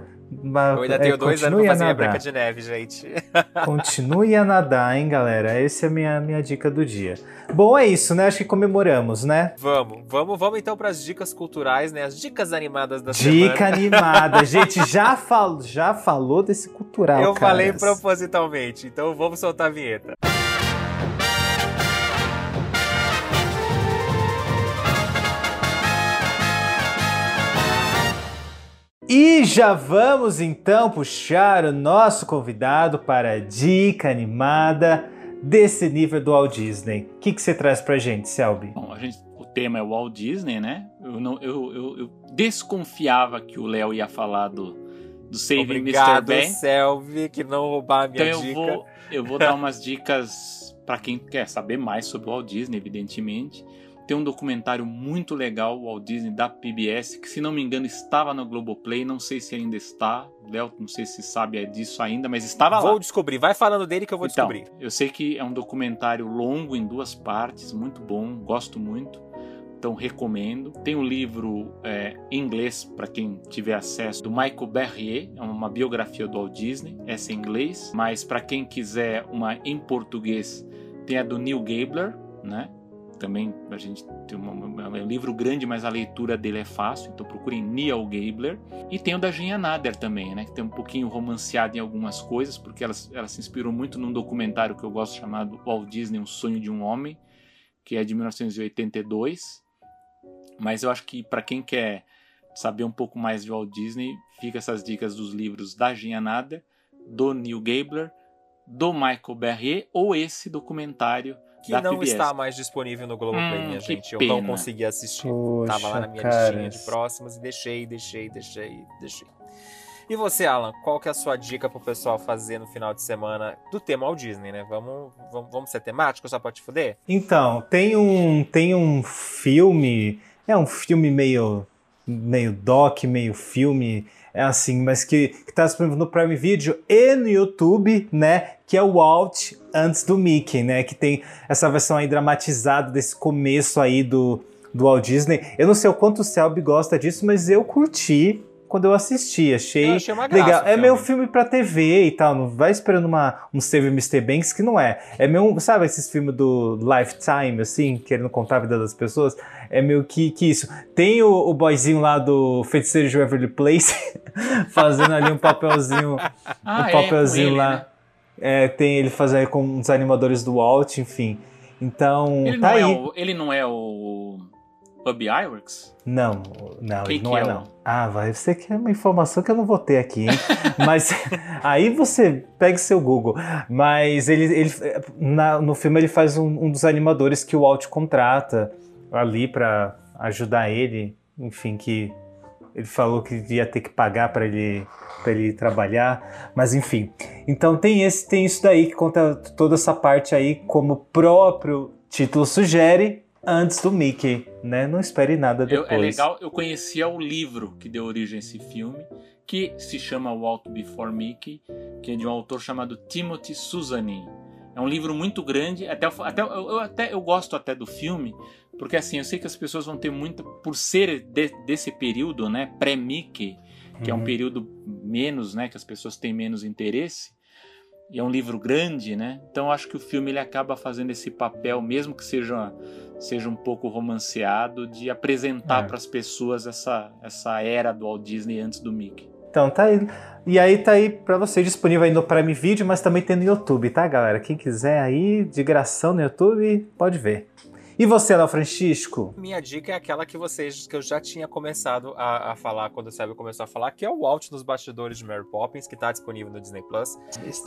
Mas, Eu ainda é, tenho dois anos pra a fazer minha. Branca de Neve, gente. Continue a nadar, hein, galera? Essa é a minha, minha dica do dia. Bom, é isso, né? Acho que comemoramos, né? Vamos, vamos, vamos então para as dicas culturais, né? As dicas animadas da Dica semana. animada. Gente, já, fal já falou desse cultural, Eu falei propositalmente, então vamos soltar a vinheta. E já vamos então puxar o nosso convidado para a dica animada desse nível do Walt Disney. O que, que você traz pra gente, Selby? Bom, a gente, o tema é o Walt Disney, né? Eu, não, eu, eu, eu desconfiava que o Léo ia falar do, do Saving Obrigado, Mr. Ben. Selvi, que não roubar a minha Então eu dica. vou, eu vou dar umas dicas para quem quer saber mais sobre o Walt Disney, evidentemente. Tem um documentário muito legal, o Walt Disney, da PBS, que se não me engano estava no Globoplay, não sei se ainda está. Léo, não sei se sabe disso ainda, mas estava lá. Vou descobrir, vai falando dele que eu vou Então, descobrir. eu sei que é um documentário longo em duas partes, muito bom, gosto muito. Então recomendo. Tem um livro é, em inglês para quem tiver acesso do Michael Berrier, é uma biografia do Walt Disney, essa em inglês. Mas para quem quiser uma em português, tem a do Neil Gabler, né? Também a gente tem uma, um livro grande, mas a leitura dele é fácil, então procurem Neil Gabler. E tem o da Jean Nader também, né, que tem um pouquinho romanceado em algumas coisas, porque ela, ela se inspirou muito num documentário que eu gosto chamado Walt Disney, Um Sonho de um Homem, que é de 1982. Mas eu acho que para quem quer saber um pouco mais de Walt Disney, fica essas dicas dos livros da Jean Nader, do Neil Gabler, do Michael Berrier ou esse documentário Que da não PBS. está mais disponível no Globoplay, Hum, minha gente. Eu pena. não consegui assistir. Poxa, Tava lá na minha cara. listinha de próximas e deixei, deixei, deixei, deixei. E você, Alan, qual que é a sua dica pro pessoal fazer no final de semana do tema Walt Disney, né? Vamos, vamos, vamos ser temáticos só pra te fuder? Então, tem um, tem um filme, é um filme meio, meio doc, meio filme, assim, mas que, que tá disponível no Prime Video e no YouTube, né? Que é o Walt antes do Mickey, né? Que tem essa versão aí dramatizada desse começo aí do, do Walt Disney. Eu não sei o quanto o Selby gosta disso, mas eu curti quando eu assisti, achei, Eu achei uma graça legal. É meio filme pra TV e tal, não vai esperando uma, um Save Mr. Banks que não é. É meio, sabe esses filmes do Lifetime, assim, querendo contar a vida das pessoas? É meio que, que isso. Tem o, o boyzinho lá do Feiticeiro de Waverly Place fazendo ali um papelzinho, Ah, um é, papelzinho com ele, lá. né? É, tem ele fazendo com os animadores do Walt, enfim. Então, Ele, tá não aí. é o, ele não é o Bubby Iwerks? Não, não, ele não que é, é não. Ah, vai, você quer uma informação que eu não vou ter aqui, hein? Mas aí você pega seu Google. Mas ele, ele na- no filme ele faz um, um dos animadores que o Walt contrata ali pra ajudar ele, enfim, que ele falou que ia ter que pagar para ele para ele trabalhar, mas enfim. Então tem esse tem isso daí que conta toda essa parte aí como o próprio título sugere antes do Mickey, né? Não espere nada Eu- depois. é legal, eu conhecia o livro que deu origem a esse filme, que se chama Walt Before Mickey, que é de um autor chamado Timothy Suzanin. É um livro muito grande, até, eu- até, eu, eu até eu gosto até do filme, porque assim, eu sei que as pessoas vão ter muita, por ser de- desse período, né, pré-Mickey, que é um Uhum. período menos, né, que as pessoas têm menos interesse, e é um livro grande, né? Então acho que o filme ele acaba fazendo esse papel, mesmo que seja seja um pouco romanceado, de apresentar É. para as pessoas essa essa era do Walt Disney antes do Mickey. Então tá aí. E aí tá aí pra você disponível aí no Prime Video, mas também tem no YouTube, tá, galera? Quem quiser aí, de gração no YouTube, pode ver. E você, Léo Francisco? Minha dica é aquela que vocês que eu já tinha começado a, a falar quando o Sérgio começou a falar, que é o Walt nos bastidores de Mary Poppins, que tá disponível no Disney Plus.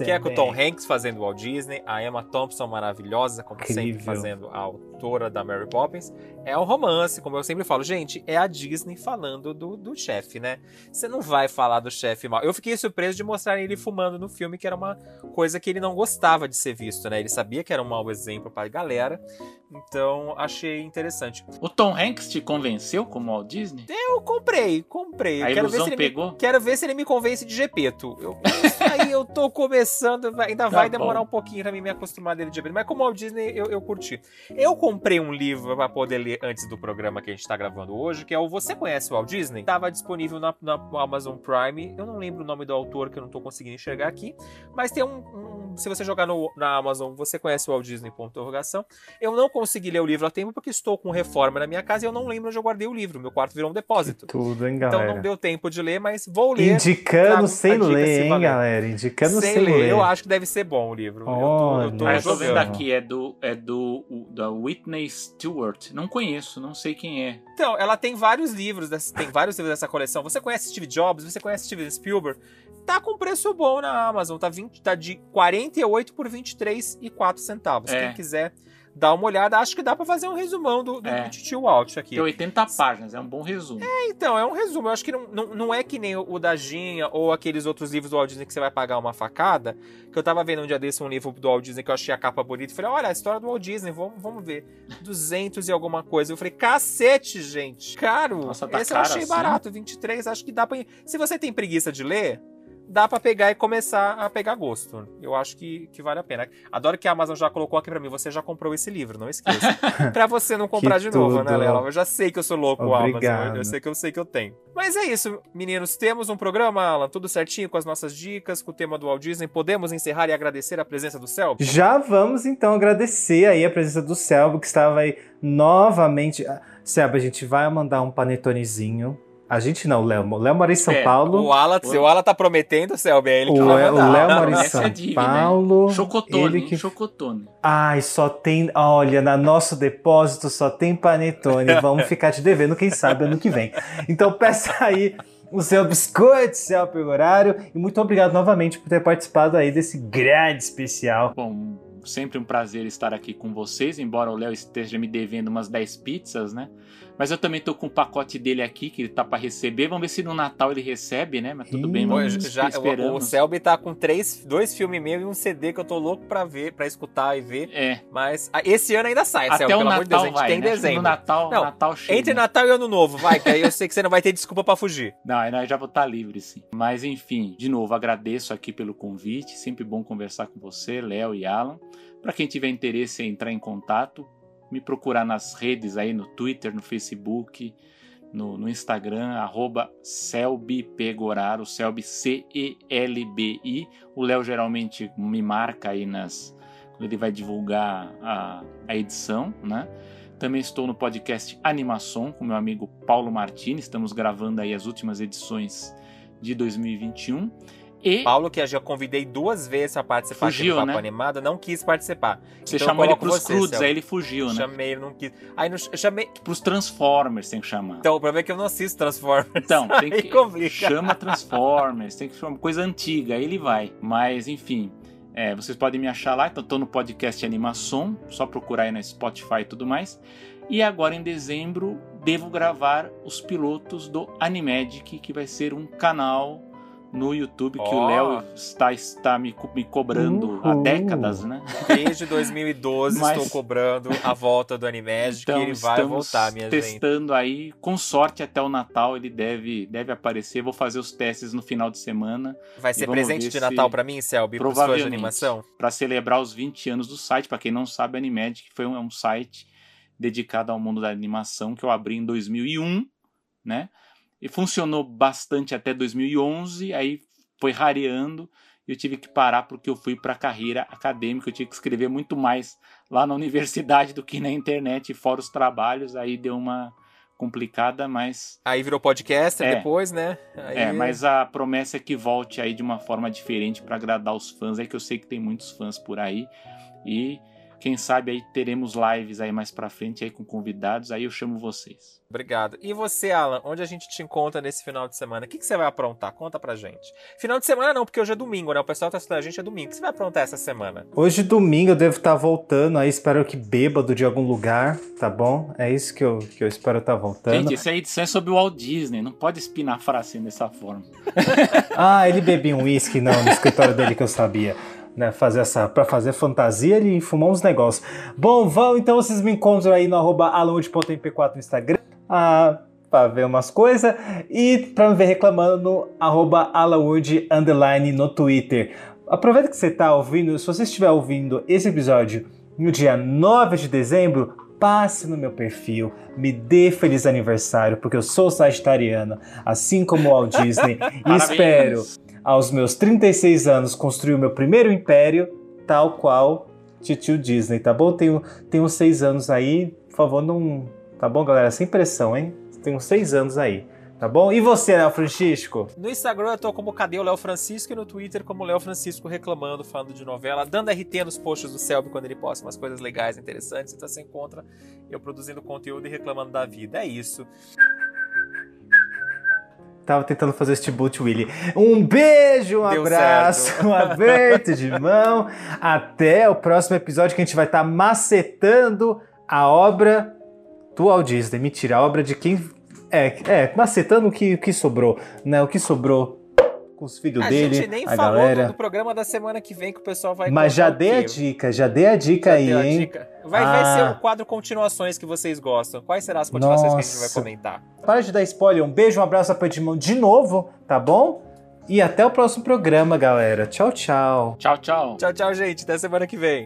Que é com o Tom Hanks fazendo o Walt Disney, a Emma Thompson maravilhosa, como sempre, Incrível. fazendo a autora da Mary Poppins. É um romance, como eu sempre falo. Gente, é a Disney falando do, do chefe, né? Você não vai falar do chefe mal. Eu fiquei surpreso de mostrar ele fumando no filme, que era uma coisa que ele não gostava de ser visto, né? Ele sabia que era um mau exemplo pra galera. Então, achei interessante. O Tom Hanks te convenceu como Walt Disney? Eu comprei, comprei. Eu A quero ver ilusão se ele me pegou? Quero ver se ele me convence de Gepeto. Eu, isso aí eu tô começando, ainda Tá vai demorar bom. um pouquinho pra mim me acostumar dele de Gepeto. Mas como Walt Disney, eu, eu curti. Eu comprei um livro pra poder ler antes do programa que a gente tá gravando hoje, que é o Você Conhece o Walt Disney? Tava disponível na, na Amazon Prime. Eu não lembro o nome do autor, que eu não tô conseguindo enxergar aqui. Mas tem um... um- se você jogar no, na Amazon, Você Conhece o Walt Disney? ponto de interrogação. Eu não consegui ler o livro a tempo porque estou com reforma na minha casa e eu não lembro onde eu guardei o livro. Meu quarto virou um depósito. Tudo, hein, Então galera? não deu tempo de ler, mas vou ler. Indicando sem ler, hein, galera? Indicando sem, sem ler. ler. Eu acho que deve ser bom o livro. Olha, eu tô, eu tô vendo aqui, é do é do da Whitney Stewart. Não conheço, não sei quem é. Então, ela tem vários livros, tem vários livros dessa coleção. Você conhece Steve Jobs? Você conhece Steven Spielberg? Tá com preço bom na Amazon, tá, 20, tá de 48 por 23 e 4 centavos. É. Quem quiser dar uma olhada, acho que dá pra fazer um resumão do, do, É. do Titio Walt aqui. Tem 80 páginas, é um bom resumo. Então, é um resumo. Eu acho que não, não, não é que nem o, da Ginha ou aqueles outros livros do Walt Disney que você vai pagar uma facada. Que eu tava vendo um dia desse um livro do Walt Disney que eu achei a capa bonita. e Falei, olha, a história do Walt Disney, vamos, vamos ver. 200 e alguma coisa. Eu falei, cacete, gente. Caro. Nossa, tá Esse eu achei assim? barato. 23, acho que dá pra. Se você tem preguiça de ler. Dá pra pegar e começar a pegar gosto. Eu acho que, que vale a pena. Adoro que a Amazon já colocou aqui pra mim. Você já comprou esse livro, não esqueça. pra você não comprar de novo, né, tudo. Lela? Eu já sei que eu sou louco, Amazon. Obrigado. Eu sei que eu sei que eu tenho. Mas é isso, meninos. Temos um programa, Alan, tudo certinho com as nossas dicas, com o tema do Walt Disney. Podemos encerrar e agradecer a presença do Céu? Já vamos então agradecer aí a presença do Selby, que estava aí novamente. Ah, Selby, a gente vai mandar um panetonezinho. A gente não, o Léo. O Léo mora em São É, Paulo. O Alan, se o Alan tá prometendo, Selby, é ele que O vai mandar. o Léo mora em essa São é dívida? Paulo. Chocotone, ele hein? que- chocotone. Ai, só tem. Olha, no nosso depósito só tem panetone. Vamos ficar te devendo, quem sabe, ano que vem. Então peça aí o seu biscoito, seu horário. E muito obrigado novamente por ter participado aí desse grande especial. Bom, sempre um prazer estar aqui com vocês, embora o Léo esteja me devendo umas 10 pizzas, né? Mas eu também tô com o pacote dele aqui, que ele tá pra receber. Vamos ver se no Natal ele recebe, né? Mas tudo bem, vamos já, o, o esperamos. Selby tá com três, dois filmes meio e um CD que eu tô louco pra ver, pra escutar e ver. É, Mas ah, esse ano ainda sai, Selby, até o pelo amor de Deus, Natal a gente vai, tem né? Dezembro. No Natal, Não, Natal chega. Entre Natal e Ano Novo, vai, que aí eu sei que você não vai ter desculpa pra fugir. Não, aí nós já vou estar livre, sim. Mas enfim, de novo, agradeço aqui pelo convite. Sempre bom conversar com você, Léo e Alan. Para quem tiver interesse em entrar em contato, me procurar nas redes aí, no Twitter, no Facebook, no, no Instagram, arroba CelbiPegoraro, Celbi C-E-L-B-I. O Léo geralmente me marca aí nas quando ele vai divulgar a, a edição, né? Também estou no podcast Animação com meu amigo Paulo Martini. Estamos gravando aí as últimas edições de 2021. E Paulo, que eu já convidei duas vezes pra participar Fugiu, do Papo né? Animado, não quis participar. você Então chamou ele pros você, aí ele fugiu, né? Chamei, ele não quis. Aí não, eu chamei. Pros Transformers tem que chamar. Então, o problema é que eu não assisto Transformers. Então, tem que. complica. Chama Transformers, tem que uma coisa antiga, aí ele vai. Mas, enfim, é, vocês podem me achar lá, então tô no podcast Animação, só procurar aí na Spotify e tudo mais. E agora em dezembro devo gravar os pilotos do Animagic, que vai ser um canal no YouTube que o Ó. Léo está, está me, me cobrando há Uhul. décadas, né? Desde 2012 Mas- estou cobrando a volta do Animagic Então e ele vai voltar, minha gente. testando aí, com sorte até o Natal ele deve, deve aparecer. Vou fazer os testes no final de semana Vai ser presente de se- Natal pra mim, Selby, fãs de Provavelmente. animação? para celebrar os 20 anos do site. Para quem não sabe, Animagic foi um, é um site dedicado ao mundo da animação que eu abri em 2001, né? E funcionou bastante até 2011, aí foi rareando e eu tive que parar porque eu fui para a carreira acadêmica, eu tive que escrever muito mais lá na universidade do que na internet, fora os trabalhos, aí deu uma complicada, mas Aí virou podcaster É. depois, né? Aí... é, mas a promessa é que volte aí de uma forma diferente para agradar os fãs, é que eu sei que tem muitos fãs por aí e quem sabe aí teremos lives aí mais para frente aí com convidados, aí eu chamo vocês. Obrigado. E você, Alan, onde a gente te encontra nesse final de semana? O que, que você vai aprontar? Conta pra gente. Final de semana não, porque hoje é domingo, né? O pessoal tá assistindo a gente é domingo. O que você vai aprontar essa semana? Hoje, domingo, eu devo estar voltando aí. Espero que bêbado de algum lugar, tá bom? É isso que eu, que eu espero estar voltando. Gente, essa edição é sobre o Walt Disney, não pode espinafrar assim dessa forma. Ah, ele bebia um uísque, não, no escritório dele que eu sabia. Né, fazer essa, pra fazer fantasia, ele fumou uns negócios. Bom, vão, então vocês me encontram aí no arroba alanwood.mp4 no Instagram, ah, pra ver umas coisas, e pra me ver reclamando no arroba alanwood underline no Twitter. Aproveita que você tá ouvindo, se você estiver ouvindo esse episódio no dia 9 de dezembro, passe no meu perfil, me dê feliz aniversário, porque eu sou sagitariano, assim como o Walt Disney, e espero aos meus 36 anos, construir o meu primeiro império, tal qual Titio Disney, tá bom? Tenho, tenho seis anos aí, por favor, não. Tá bom, galera? Sem pressão, hein? Tenho seis anos aí, tá bom? E você, Léo Francisco? No Instagram eu tô como Cadê o Léo Francisco e no Twitter como Léo Francisco reclamando, falando de novela, dando RT nos posts do Selby quando ele posta umas coisas legais, interessantes. Então você encontra eu produzindo conteúdo e reclamando da vida. É isso. Tava tentando fazer este boot Willy. Um beijo, um Deu abraço, certo. um aperto de mão. Até o próximo episódio que a gente vai estar macetando a obra do Walt Disney. Mentira, a obra de quem. É, é macetando o que, o que sobrou, né? O que sobrou com os filhos a dele, gente nem a falou galera. do, programa da semana que vem que o pessoal vai Mas já dei a dica, já dei a dica Já aí, deu a hein? dica? Vai, vai Ah. ser o quadro continuações que vocês gostam. Quais serão as continuações que a gente vai Nossa. comentar? Para de dar spoiler. Um beijo, um abraço, aperto de mão de novo, tá bom? E até o próximo programa, galera. Tchau, tchau. Tchau, tchau. Tchau, tchau, gente. Até semana que vem.